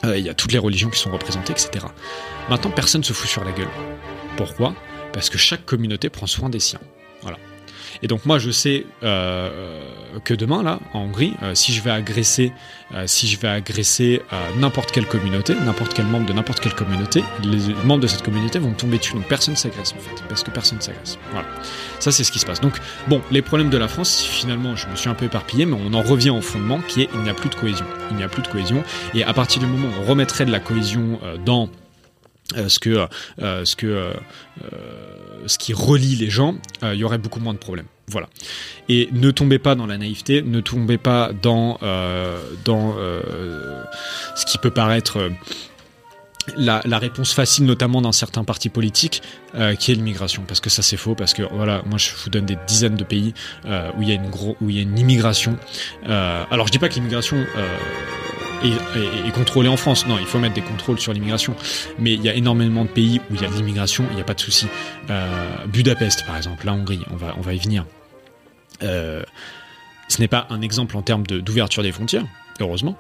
Il y a toutes les religions qui sont représentées, etc. Maintenant, personne se fout sur la gueule. Pourquoi? Parce que chaque communauté prend soin des siens. Et donc moi je sais euh, que demain là en Hongrie, euh, si je vais agresser, euh, si je vais agresser n'importe quelle communauté, n'importe quel membre de n'importe quelle communauté, les membres de cette communauté vont tomber dessus. Donc personne s'agresse en fait, parce que personne s'agresse. Voilà. Ça c'est ce qui se passe. Donc bon, les problèmes de la France, finalement, je me suis un peu éparpillé, mais on en revient au fondement qui est il n'y a plus de cohésion. Il n'y a plus de cohésion. Et à partir du moment où on remettrait de la cohésion dans euh, ce que euh, ce que euh, ce qui relie les gens, il y aurait beaucoup moins de problèmes. Voilà. Et ne tombez pas dans la naïveté, ne tombez pas dans dans ce qui peut paraître la, réponse facile, notamment d'un certain parti politique, qui est l'immigration, parce que ça c'est faux, parce que voilà, moi je vous donne des dizaines de pays où il y a une gros, où y a une immigration. alors je dis pas que l'immigration et, contrôler en France. Non, il faut mettre des contrôles sur l'immigration. Mais il y a énormément de pays où il y a de l'immigration, il n'y a pas de souci. Euh, Budapest, par exemple, la Hongrie, on va, on va y venir. Euh, ce n'est pas un exemple en termes d'ouverture des frontières, heureusement,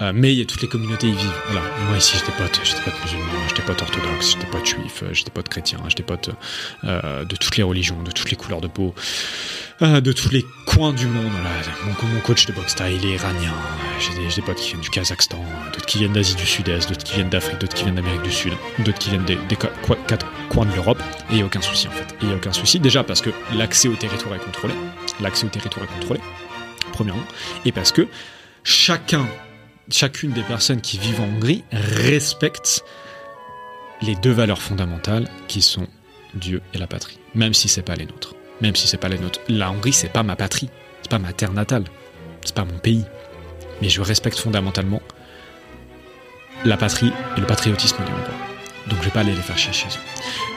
euh, mais il y a toutes les communautés y vivent. Moi ici, j'étais pote, j'étais pote musulman, j'étais pote orthodoxe, j'étais pote juif, j'étais pote chrétien, j'étais pote euh, de toutes les religions, de toutes les couleurs de peau, de tous les coins du monde. Mon, coach de boxe il est iranien. J'ai des, des, potes qui viennent du Kazakhstan, d'autres qui viennent d'Asie du Sud-Est, d'autres qui viennent d'Afrique, d'autres qui viennent d'Amérique du Sud, d'autres qui viennent des, quatre coins de l'Europe. Et il n'y a aucun souci en fait. il n'y a aucun souci. Déjà parce que l'accès au territoire est contrôlé. L'accès au territoire est contrôlé, premièrement. Et parce que chacun chacune des personnes qui vivent en Hongrie respecte les deux valeurs fondamentales qui sont Dieu et la patrie, même si c'est pas les nôtres. Même si c'est pas les nôtres. La Hongrie, c'est pas ma patrie, c'est pas ma terre natale, c'est pas mon pays. Mais je respecte fondamentalement la patrie et le patriotisme des Hongrois. Donc je vais pas aller les faire chier chez eux.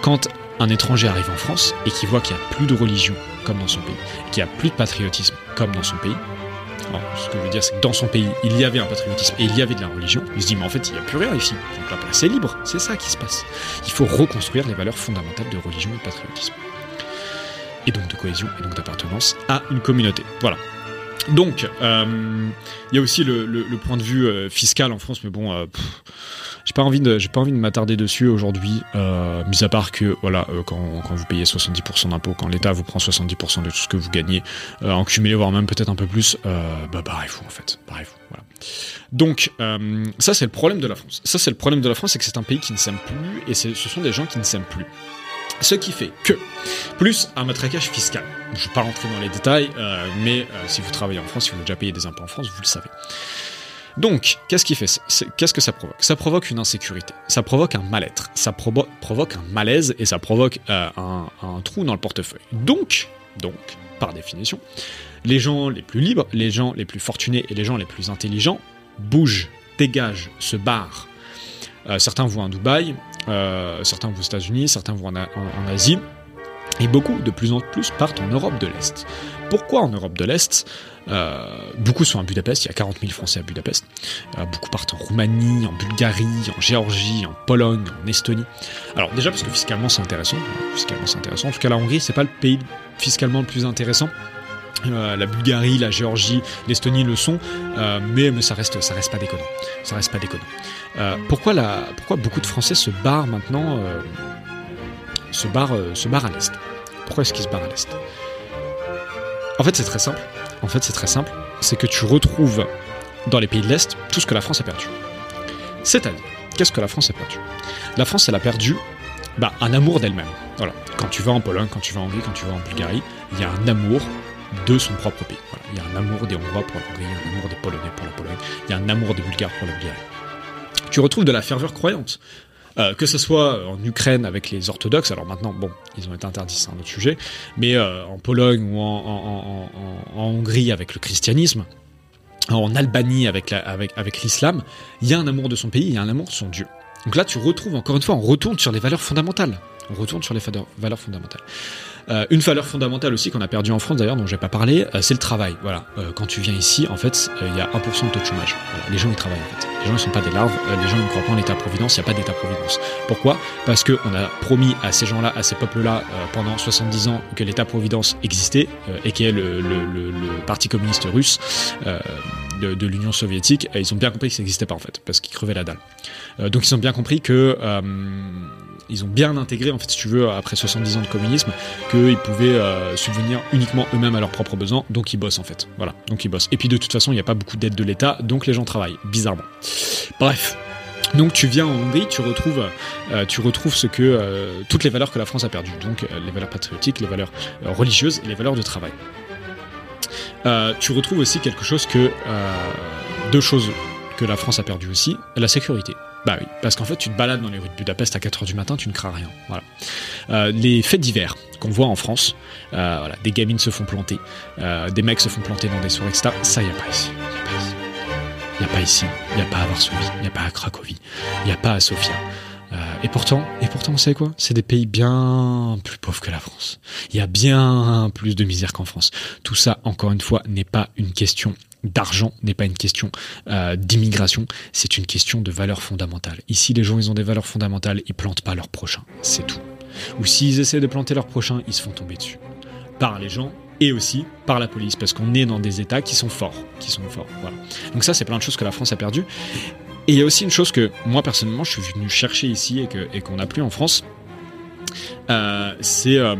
Quand un étranger arrive en France et qu'il voit qu'il n'y a plus de religion comme dans son pays, qu'il n'y a plus de patriotisme comme dans son pays, ce que je veux dire, c'est que dans son pays, il y avait un patriotisme et il y avait de la religion. Il se dit, mais en fait, il n'y a plus rien ici. Donc la place est libre. C'est ça qui se passe. Il faut reconstruire les valeurs fondamentales de religion et de patriotisme. Et donc de cohésion et donc d'appartenance à une communauté. Voilà. Donc, euh, il y a aussi le, point de vue euh, fiscal en France, mais bon, euh, j'ai pas envie de, m'attarder dessus aujourd'hui, mis à part que voilà, quand, vous payez 70% d'impôts, quand l'État vous prend 70% de tout ce que vous gagnez en cumulé, voire même peut-être un peu plus, bah barrez-vous en fait, barrez-vous. Donc, ça c'est le problème de la France. Ça c'est le problème de la France, c'est que c'est un pays qui ne s'aime plus et ce sont des gens qui ne s'aiment plus. Ce qui fait que, plus un matraquage fiscal. Je ne vais pas rentrer dans les détails, euh, mais euh, si vous travaillez en France, si vous avez déjà payé des impôts en France, vous le savez. Donc, qu'est-ce qui fait Qu'est-ce que ça provoque? Ça provoque une insécurité, ça provoque un mal-être, ça provoque un malaise et ça provoque euh, un, trou dans le portefeuille. Donc, donc, par définition, les gens les plus libres, les gens les plus fortunés et les gens les plus intelligents bougent, dégagent, se barrent. certains vont à Dubaï, certains vont aux États-Unis, certains vont en, Asie, et beaucoup, de plus en plus, partent en Europe de l'Est. Pourquoi en Europe de l'Est? Euh, Beaucoup sont à Budapest, il y a 40 000 Français à Budapest. Euh, beaucoup partent en Roumanie, en Bulgarie, en Géorgie, en Pologne, en Estonie. Alors déjà parce que fiscalement c'est intéressant, fiscalement c'est intéressant. En tout cas la Hongrie c'est pas le pays fiscalement le plus intéressant. Euh, la Bulgarie, la Géorgie, l'Estonie le sont, euh, mais, mais, ça reste, ça reste pas déconnant. Ça reste pas déconnant. Euh, pourquoi, la, pourquoi beaucoup de Français se barrent maintenant, se barrent, se barrent à l'est? Pourquoi est-ce qu'ils se barrent à l'est? En fait, c'est très simple. En fait, c'est très simple. C'est que tu retrouves dans les pays de l'est tout ce que la France a perdu. C'est-à-dire, qu'est-ce que la France a perdu? La France, elle a perdu bah, un amour d'elle-même. Voilà. Quand tu vas en Pologne, quand tu vas en Hongrie, quand tu vas en Bulgarie, il y a un amour de son propre pays. Il y a un amour des Hongrois pour la Hongrie, il y a un amour des Polonais pour la Pologne, il y a un amour des Bulgares pour la Bulgarie. Tu retrouves de la ferveur croyante. Euh, que ce soit en Ukraine avec les orthodoxes, alors maintenant, bon, ils ont été interdits, c'est un autre sujet, mais euh, en Pologne ou en, Hongrie avec le christianisme, en Albanie avec l'islam, avec, il y a un amour de son pays, il y a un amour de son Dieu. Donc là, tu retrouves encore une fois, on retourne sur les valeurs fondamentales. On retourne sur les valeurs fondamentales. Euh, une valeur fondamentale aussi qu'on a perdue en France d'ailleurs, dont j'ai pas parlé, euh, c'est le travail. Voilà, euh, quand tu viens ici, en fait, il y a 1% de taux de chômage. Les gens ils travaillent en fait. Les gens ne sont pas des larves. les gens ne croient pas en l'État-providence. Il n'y a pas d'État-providence. Pourquoi? Parce que on a promis à ces gens-là, à ces peuples-là, pendant 70 ans que l'État-providence existait et qui est le, parti communiste russe de, l'Union soviétique. Ils ont bien compris que ça n'existait pas en fait, parce qu'ils crevaient la dalle. donc ils ont bien compris que ils ont bien intégré, en fait, si tu veux, après 70 ans de communisme, qu'ils pouvaient euh, subvenir uniquement eux-mêmes à leurs propres besoins, donc ils bossent en fait. Voilà, donc ils bossent. Et puis de toute façon, il n'y a pas beaucoup d'aide de l'État, donc les gens travaillent, bizarrement. Bref. Donc tu viens en Hongrie, tu retrouves, euh, tu retrouves ce que euh, toutes les valeurs que la France a perdues, donc les valeurs patriotiques, les valeurs religieuses et les valeurs de travail. tu retrouves aussi quelque chose que deux choses que la France a perdues aussi, la sécurité. Bah oui, parce qu'en fait, tu te balades dans les rues de Budapest à 4h du matin, tu ne crains rien. Voilà. Euh, les faits divers qu'on voit en France, euh, voilà, des gamines se font planter, euh, des mecs se font planter dans des soirées, etc. Ça, il n'y a pas ici. Il n'y a pas ici. Il n'y a pas à Varsovie, il n'y a pas à Cracovie, il n'y a pas à Sofia. et pourtant, et pourtant, vous savez quoi? C'est des pays bien plus pauvres que la France. Il y a bien plus de misère qu'en France. Tout ça, encore une fois, n'est pas une question d'argent n'est pas une question euh, d'immigration, c'est une question de valeurs fondamentales. Ici, les gens, ils ont des valeurs fondamentales, ils plantent pas leur prochain, c'est tout. Ou s'ils essaient de planter leur prochain, ils se font tomber dessus. Par les gens et aussi par la police, parce qu'on est dans des États qui sont forts, qui sont forts. Voilà. Donc ça, c'est plein de choses que la France a perdues. Et il y a aussi une chose que moi personnellement, je suis venu chercher ici et qu'on n'a plus en France, euh, c'est euh,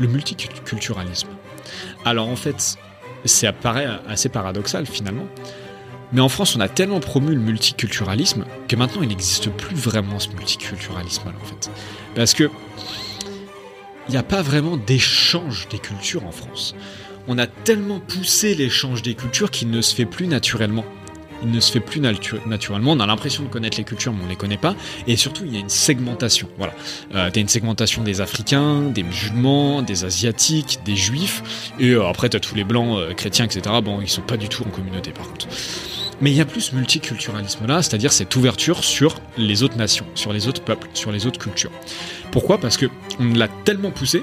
le multiculturalisme. Alors en fait, c'est apparaît assez paradoxal finalement. Mais en France, on a tellement promu le multiculturalisme que maintenant il n'existe plus vraiment ce multiculturalisme en fait. Parce que il n'y a pas vraiment d'échange des cultures en France. On a tellement poussé l'échange des cultures qu'il ne se fait plus naturellement il ne se fait plus naturellement. On a l'impression de connaître les cultures, mais on ne les connaît pas. Et surtout, il y a une segmentation. Voilà. Euh, as une segmentation des Africains, des musulmans, des Asiatiques, des Juifs. Et euh, après, tu as tous les Blancs, euh, chrétiens, etc. Bon, ils sont pas du tout en communauté, par contre. Mais il y a plus multiculturalisme là, c'est-à-dire cette ouverture sur les autres nations, sur les autres peuples, sur les autres cultures. Pourquoi? Parce que on l'a tellement poussé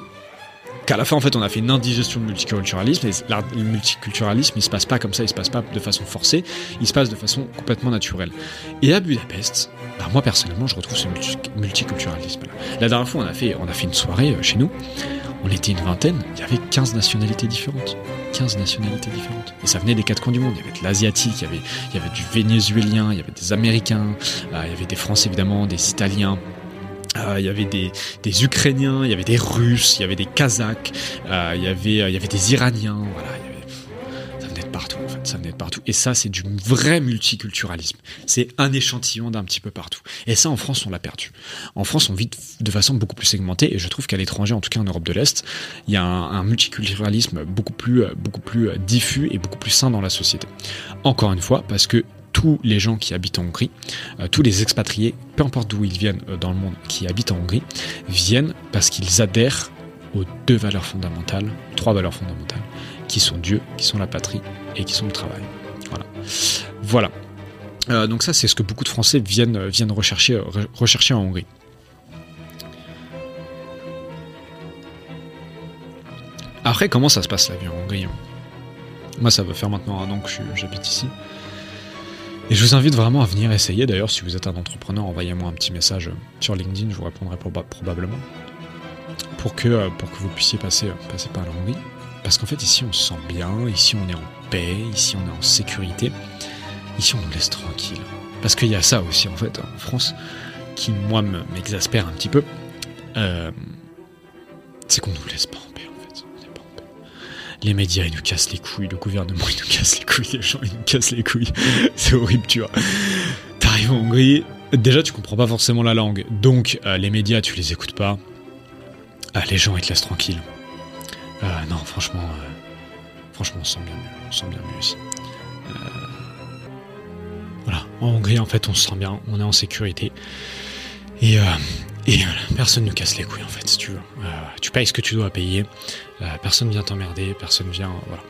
qu'à la fin, en fait, on a fait une indigestion de multiculturalisme. Et le multiculturalisme, il se passe pas comme ça, il se passe pas de façon forcée, il se passe de façon complètement naturelle. Et à Budapest, bah, moi personnellement, je retrouve ce multiculturalisme-là. La dernière fois, on a fait, on a fait une soirée euh, chez nous. On était une vingtaine, il y avait 15 nationalités différentes. 15 nationalités différentes. Et ça venait des quatre coins du monde. Il y avait de l'asiatique, il y avait, il y avait du vénézuélien, il y avait des américains, euh, il y avait des français évidemment, des italiens, il y avait des, Ukrainiens, il y avait des Russes, il y avait des Kazakhs, euh, il, y avait, il y avait des Iraniens, voilà, ça venait de partout en fait. ça venait de partout. Et ça, c'est du vrai multiculturalisme. C'est un échantillon d'un petit peu partout. Et ça, en France, on l'a perdu. En France, on vit de façon beaucoup plus segmentée, et je trouve qu'à l'étranger, en tout cas en Europe de l'Est, il y a un, multiculturalisme beaucoup plus, beaucoup plus diffus et beaucoup plus sain dans la société. Encore une fois, parce que tous les gens qui habitent en Hongrie, euh, tous les expatriés, peu importe d'où ils viennent euh, dans le monde, qui habitent en Hongrie, viennent parce qu'ils adhèrent aux deux valeurs fondamentales, trois valeurs fondamentales, qui sont Dieu, qui sont la patrie et qui sont le travail. Voilà. Euh, donc ça, c'est ce que beaucoup de Français viennent, viennent rechercher, rechercher en Hongrie. Après, comment ça se passe la vie en Hongrie? Moi, ça va faire maintenant un an que j'habite ici. Et je vous invite vraiment à venir essayer. D'ailleurs, si vous êtes un entrepreneur, envoyez-moi un petit message sur LinkedIn, je vous répondrai probablement. Pour que, euh, pour que vous puissiez passer, euh, passer par l'Hongrie. Parce qu'en fait, ici, on se sent bien, ici, on est en paix, ici, on est en sécurité. Ici, on nous laisse tranquille. Parce qu'il y a ça aussi, en fait, en France, qui, moi, m'exaspère un petit peu. Euh, c'est qu'on nous laisse pas les médias ils nous cassent les couilles, le gouvernement il nous casse les couilles, les gens ils nous cassent les couilles. C'est horrible, tu vois. T'arrives en Hongrie, déjà tu comprends pas forcément la langue, donc euh, les médias tu les écoutes pas. Euh, les gens ils te laissent tranquille. Euh, non, franchement, franchement on sent bien mieux, on sent bien mieux ici. voilà, en Hongrie en fait on se sent bien, on est en sécurité. Et personne ne casse les couilles en fait, tu veux. Tu payes ce que tu dois payer, personne vient t'emmerder, personne vient. Voilà.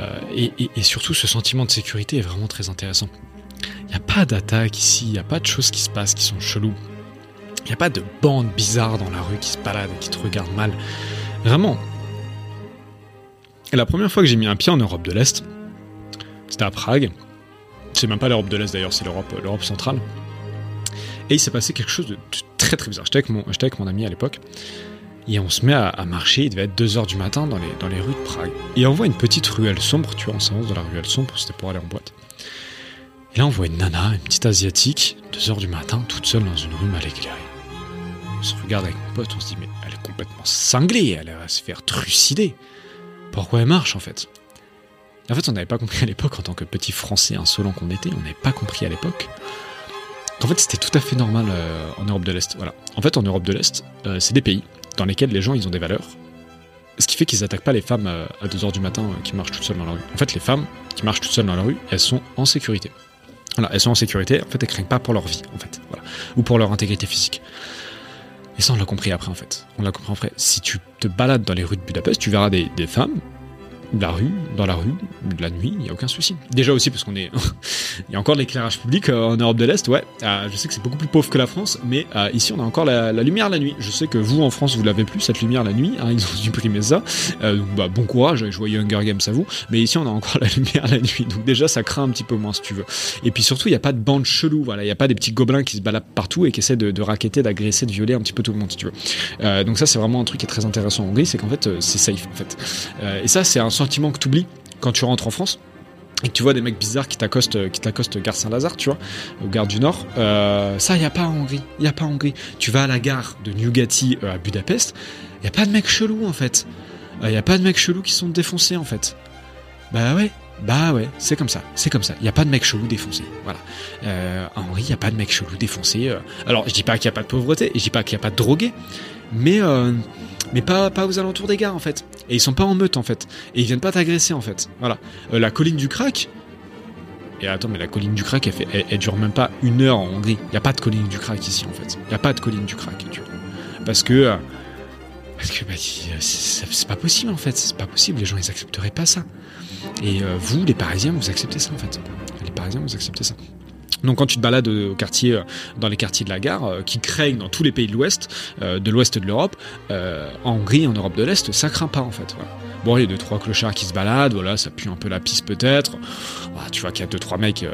Euh, et, et, surtout, ce sentiment de sécurité est vraiment très intéressant. Il n'y a pas d'attaque ici, il n'y a pas de choses qui se passent qui sont cheloues. Il n'y a pas de bandes bizarres dans la rue qui se baladent qui te regardent mal. Vraiment. Et la première fois que j'ai mis un pied en Europe de l'Est, c'était à Prague. C'est même pas l'Europe de l'Est d'ailleurs, c'est l'Europe centrale. Et il s'est passé quelque chose de très très bizarre. J'étais avec mon ami à l'époque. Et on se met à, marcher, il devait être 2h du matin dans les, dans les rues de Prague. Et on voit une petite ruelle sombre, tu vois, on s'avance dans la ruelle sombre, c'était pour aller en boîte. Et là on voit une nana, une petite asiatique, 2h du matin, toute seule dans une rue mal éclairée. On se regarde avec mon pote, on se dit mais elle est complètement cinglée, elle va se faire trucider. Pourquoi elle marche en fait? En fait on n'avait pas compris à l'époque en tant que petit français insolent qu'on était, on n'avait pas compris à l'époque en fait c'était tout à fait normal euh, en Europe de l'Est. Voilà. En fait en Europe de l'Est, euh, c'est des pays dans lesquels les gens ils ont des valeurs. Ce qui fait qu'ils attaquent pas les femmes euh, à 2h du matin qui marchent toutes seules dans la rue. En fait les femmes qui marchent toutes seules dans la rue, elles sont en sécurité. Voilà, elles sont en sécurité, en fait elles craignent pas pour leur vie, en fait. Voilà. Ou pour leur intégrité physique. Et ça on l'a compris après en fait. On l'a compris après. Si tu te balades dans les rues de Budapest, tu verras des femmes la rue, dans la rue, de la nuit, il n'y a aucun souci. Déjà aussi parce qu'on est... il y a encore l'éclairage public euh, en Europe de l'Est, ouais. Euh, je sais que c'est beaucoup plus pauvre que la France, mais euh, ici on a encore la, lumière la nuit. Je sais que vous en France vous l'avez plus, cette lumière la nuit, hein, ils ont supprimé ça. donc bah, bon courage, je voyais Hunger Games à vous. Mais ici on a encore la lumière la nuit, donc déjà ça craint un petit peu moins si tu veux. Et puis surtout il n'y a pas de bande chelou, voilà, il n'y a pas des petits gobelins qui se baladent partout et qui essaient de, de raqueter, d'agresser, de violer un petit peu tout le monde si tu veux. donc ça c'est vraiment un truc qui est très intéressant en Hongrie, c'est qu'en fait c'est safe en fait. et ça c'est un sentiment que tu oublies quand tu rentres en France et que tu vois des mecs bizarres qui t'accostent, qui t'accostent gare Saint-Lazare, tu vois, au gare du Nord, euh, ça, y a pas en Hongrie, y a pas en Hongrie. Tu vas à la gare de Newgati euh, à Budapest, y a pas de mecs chelous en fait. Il euh, y a pas de mecs chelous qui sont défoncés en fait. Bah ouais, bah ouais, c'est comme ça, c'est comme ça. Il y a pas de mecs chelous défoncés, voilà. en Hongrie, il y a pas de mecs chelous défoncés. alors, je dis pas qu'il y a pas de pauvreté, je dis pas qu'il y a pas de drogués, mais mais pas, pas aux alentours des gares en fait. Et ils sont pas en meute en fait. Et ils viennent pas t'agresser en fait. Voilà. Euh, la colline du crack. Et attends, mais la colline du crack, elle, dure même pas une heure en Hongrie. Il y a pas de colline du crack ici en fait. Il y a pas de colline du crack, tu vois. Parce que. Euh, parce que bah, c'est pas possible en fait. C'est pas possible. Les gens ils accepteraient pas ça. Et euh, vous, les Parisiens, vous acceptez ça en fait. Les Parisiens, vous acceptez ça. Donc quand tu te balades au quartier, euh, dans les quartiers de la gare, euh, qui craignent dans tous les pays de l'Ouest, de l'Ouest de l'Europe, en Hongrie, en Europe de l'Est, ça craint pas en fait. Bon, il y a deux trois clochards qui se baladent, voilà, ça pue un peu la piste peut-être. Tu vois qu'il y a deux trois mecs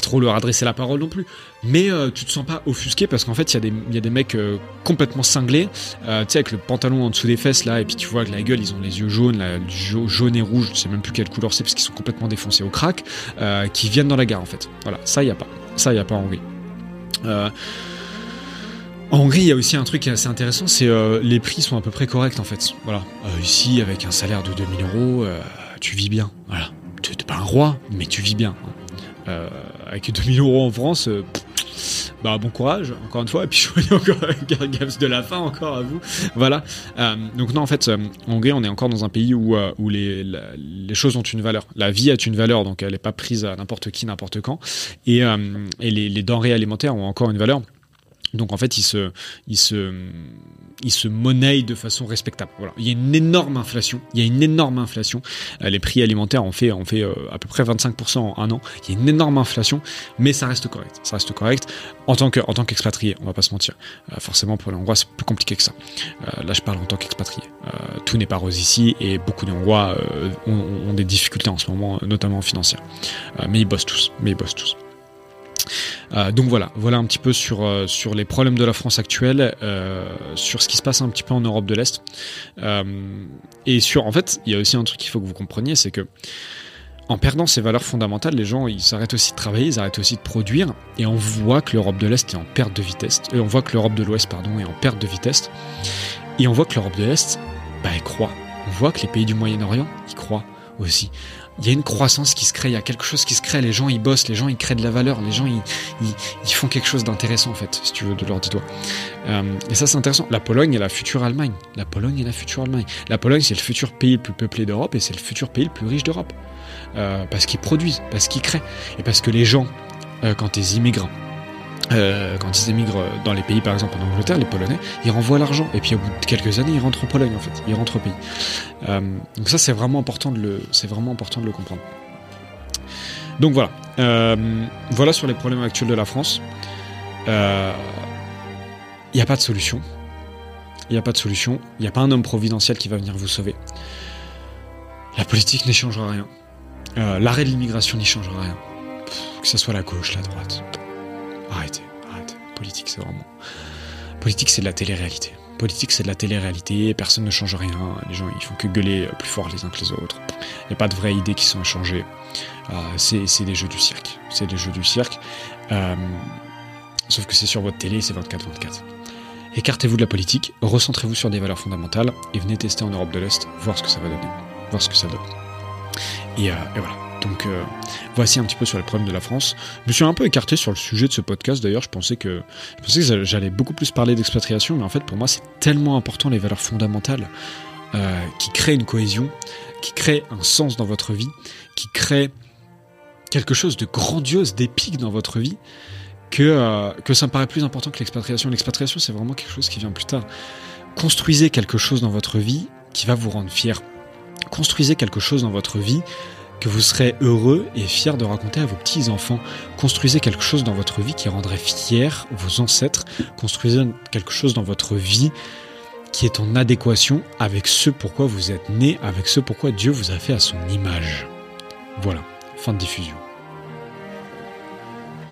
trop leur adresser la parole non plus. Mais euh, tu te sens pas offusqué parce qu'en fait, il y, a des mecs euh, complètement cinglés, euh, tu sais, avec le pantalon en dessous des fesses là, et puis tu vois que la gueule, ils ont les yeux jaunes, jaune et rouge, je sais même plus quelle couleur c'est parce qu'ils sont complètement défoncés au crack, qui viennent dans la gare en fait. Voilà, ça, y a pas. Ça, y a pas en Hongrie. En Hongrie, il y a aussi un truc qui est assez intéressant, c'est les prix sont à peu près corrects en fait. Voilà, ici avec un salaire de 2000 euros, tu vis bien. Voilà, t'es pas un roi, mais tu vis bien. Avec 2000 euros en France, euh, bah bon courage, encore une fois, et puis je voyais encore Gaps de la fin, encore à vous. Voilà. Euh, donc non, en fait, en Hongrie, on est encore dans un pays où, les, choses ont une valeur. La vie a une valeur, donc elle n'est pas prise à n'importe qui, n'importe quand. Et, les denrées alimentaires ont encore une valeur. Donc en fait, ils se, ils se, ils se monnaient de façon respectable. Voilà. Il y a une énorme inflation. Il y a une énorme inflation. Euh, les prix alimentaires ont fait, ont fait euh, à peu près 25% en un an. Il y a une énorme inflation, mais ça reste correct. Ça reste correct en tant que, tant qu'expatrié. On va pas se mentir. Euh, forcément, pour les Hongrois, c'est plus compliqué que ça. là, je parle en tant qu'expatrié. tout n'est pas rose ici et beaucoup de Hongrois ont, ont, des difficultés en ce moment, notamment financières. mais ils bossent tous. Mais ils bossent tous. Euh, donc voilà, voilà un petit peu sur, euh, les problèmes de la France actuelle, euh, sur ce qui se passe un petit peu en Europe de l'Est. et sur, en fait, il y a aussi un truc qu'il faut que vous compreniez, c'est que en perdant ces valeurs fondamentales, les gens ils s'arrêtent aussi de travailler, ils arrêtent aussi de produire, et on voit que l'Europe de l'Est est en perte de vitesse. Et on voit que l'Europe de l'Ouest, pardon, est en perte de vitesse. Et on voit que l'Europe de l'Est, bah, elle croît. On voit que les pays du Moyen-Orient, ils croient aussi il y a une croissance qui se crée, il y a quelque chose qui se crée, les gens ils bossent, les gens ils créent de la valeur, les gens ils, ils, font quelque chose d'intéressant en fait, si tu veux, de leur dis euh, et ça c'est intéressant. La Pologne est la future Allemagne. La Pologne est la future Allemagne. La Pologne c'est le futur pays le plus peuplé d'Europe et c'est le futur pays le plus riche d'Europe. Euh, parce qu'ils produisent, parce qu'ils créent. Et parce que les gens, euh, quand ils immigrent, euh, quand ils émigrent dans les pays, par exemple en Angleterre, les Polonais, ils renvoient l'argent. Et puis au bout de quelques années, ils rentrent en Pologne, en fait. Ils rentrent au pays. Euh, donc ça, c'est vraiment important de le, vraiment important de le comprendre. Donc voilà. Euh, voilà sur les problèmes actuels de la France. Il n'y a pas de solution. Il n'y a pas de solution. Il n'y a pas un homme providentiel qui va venir vous sauver. La politique n'y changera rien. L'arrêt de l'immigration n'y changera rien. Que ce soit la gauche, la droite. Arrêtez, arrêtez. Politique, c'est vraiment. Politique, c'est de la télé-réalité. Politique, c'est de la télé-réalité, personne ne change rien, les gens ils font que gueuler plus fort les uns que les autres. Il n'y a pas de vraies idées qui sont échangées. Euh, c'est des jeux du cirque. C'est des jeux du cirque. Euh, sauf que c'est sur votre télé, c'est 24-24. Écartez-vous de la politique, recentrez-vous sur des valeurs fondamentales et venez tester en Europe de l'Est, voir ce que ça va donner. Voir ce que ça donne. et, euh, et voilà. Donc euh, voici un petit peu sur les problèmes de la France. Je me suis un peu écarté sur le sujet de ce podcast d'ailleurs, je pensais que que j'allais beaucoup plus parler d'expatriation, mais en fait pour moi c'est tellement important les valeurs fondamentales euh, qui créent une cohésion, qui créent un sens dans votre vie, qui créent quelque chose de grandiose, d'épique dans votre vie, que, euh, que ça me paraît plus important que l'expatriation. L'expatriation c'est vraiment quelque chose qui vient plus tard. Construisez quelque chose dans votre vie qui va vous rendre fier. Construisez quelque chose dans votre vie que vous serez heureux et fier de raconter à vos petits-enfants. Construisez quelque chose dans votre vie qui rendrait fiers vos ancêtres. Construisez quelque chose dans votre vie qui est en adéquation avec ce pourquoi vous êtes né, avec ce pourquoi Dieu vous a fait à son image. Voilà, fin de diffusion.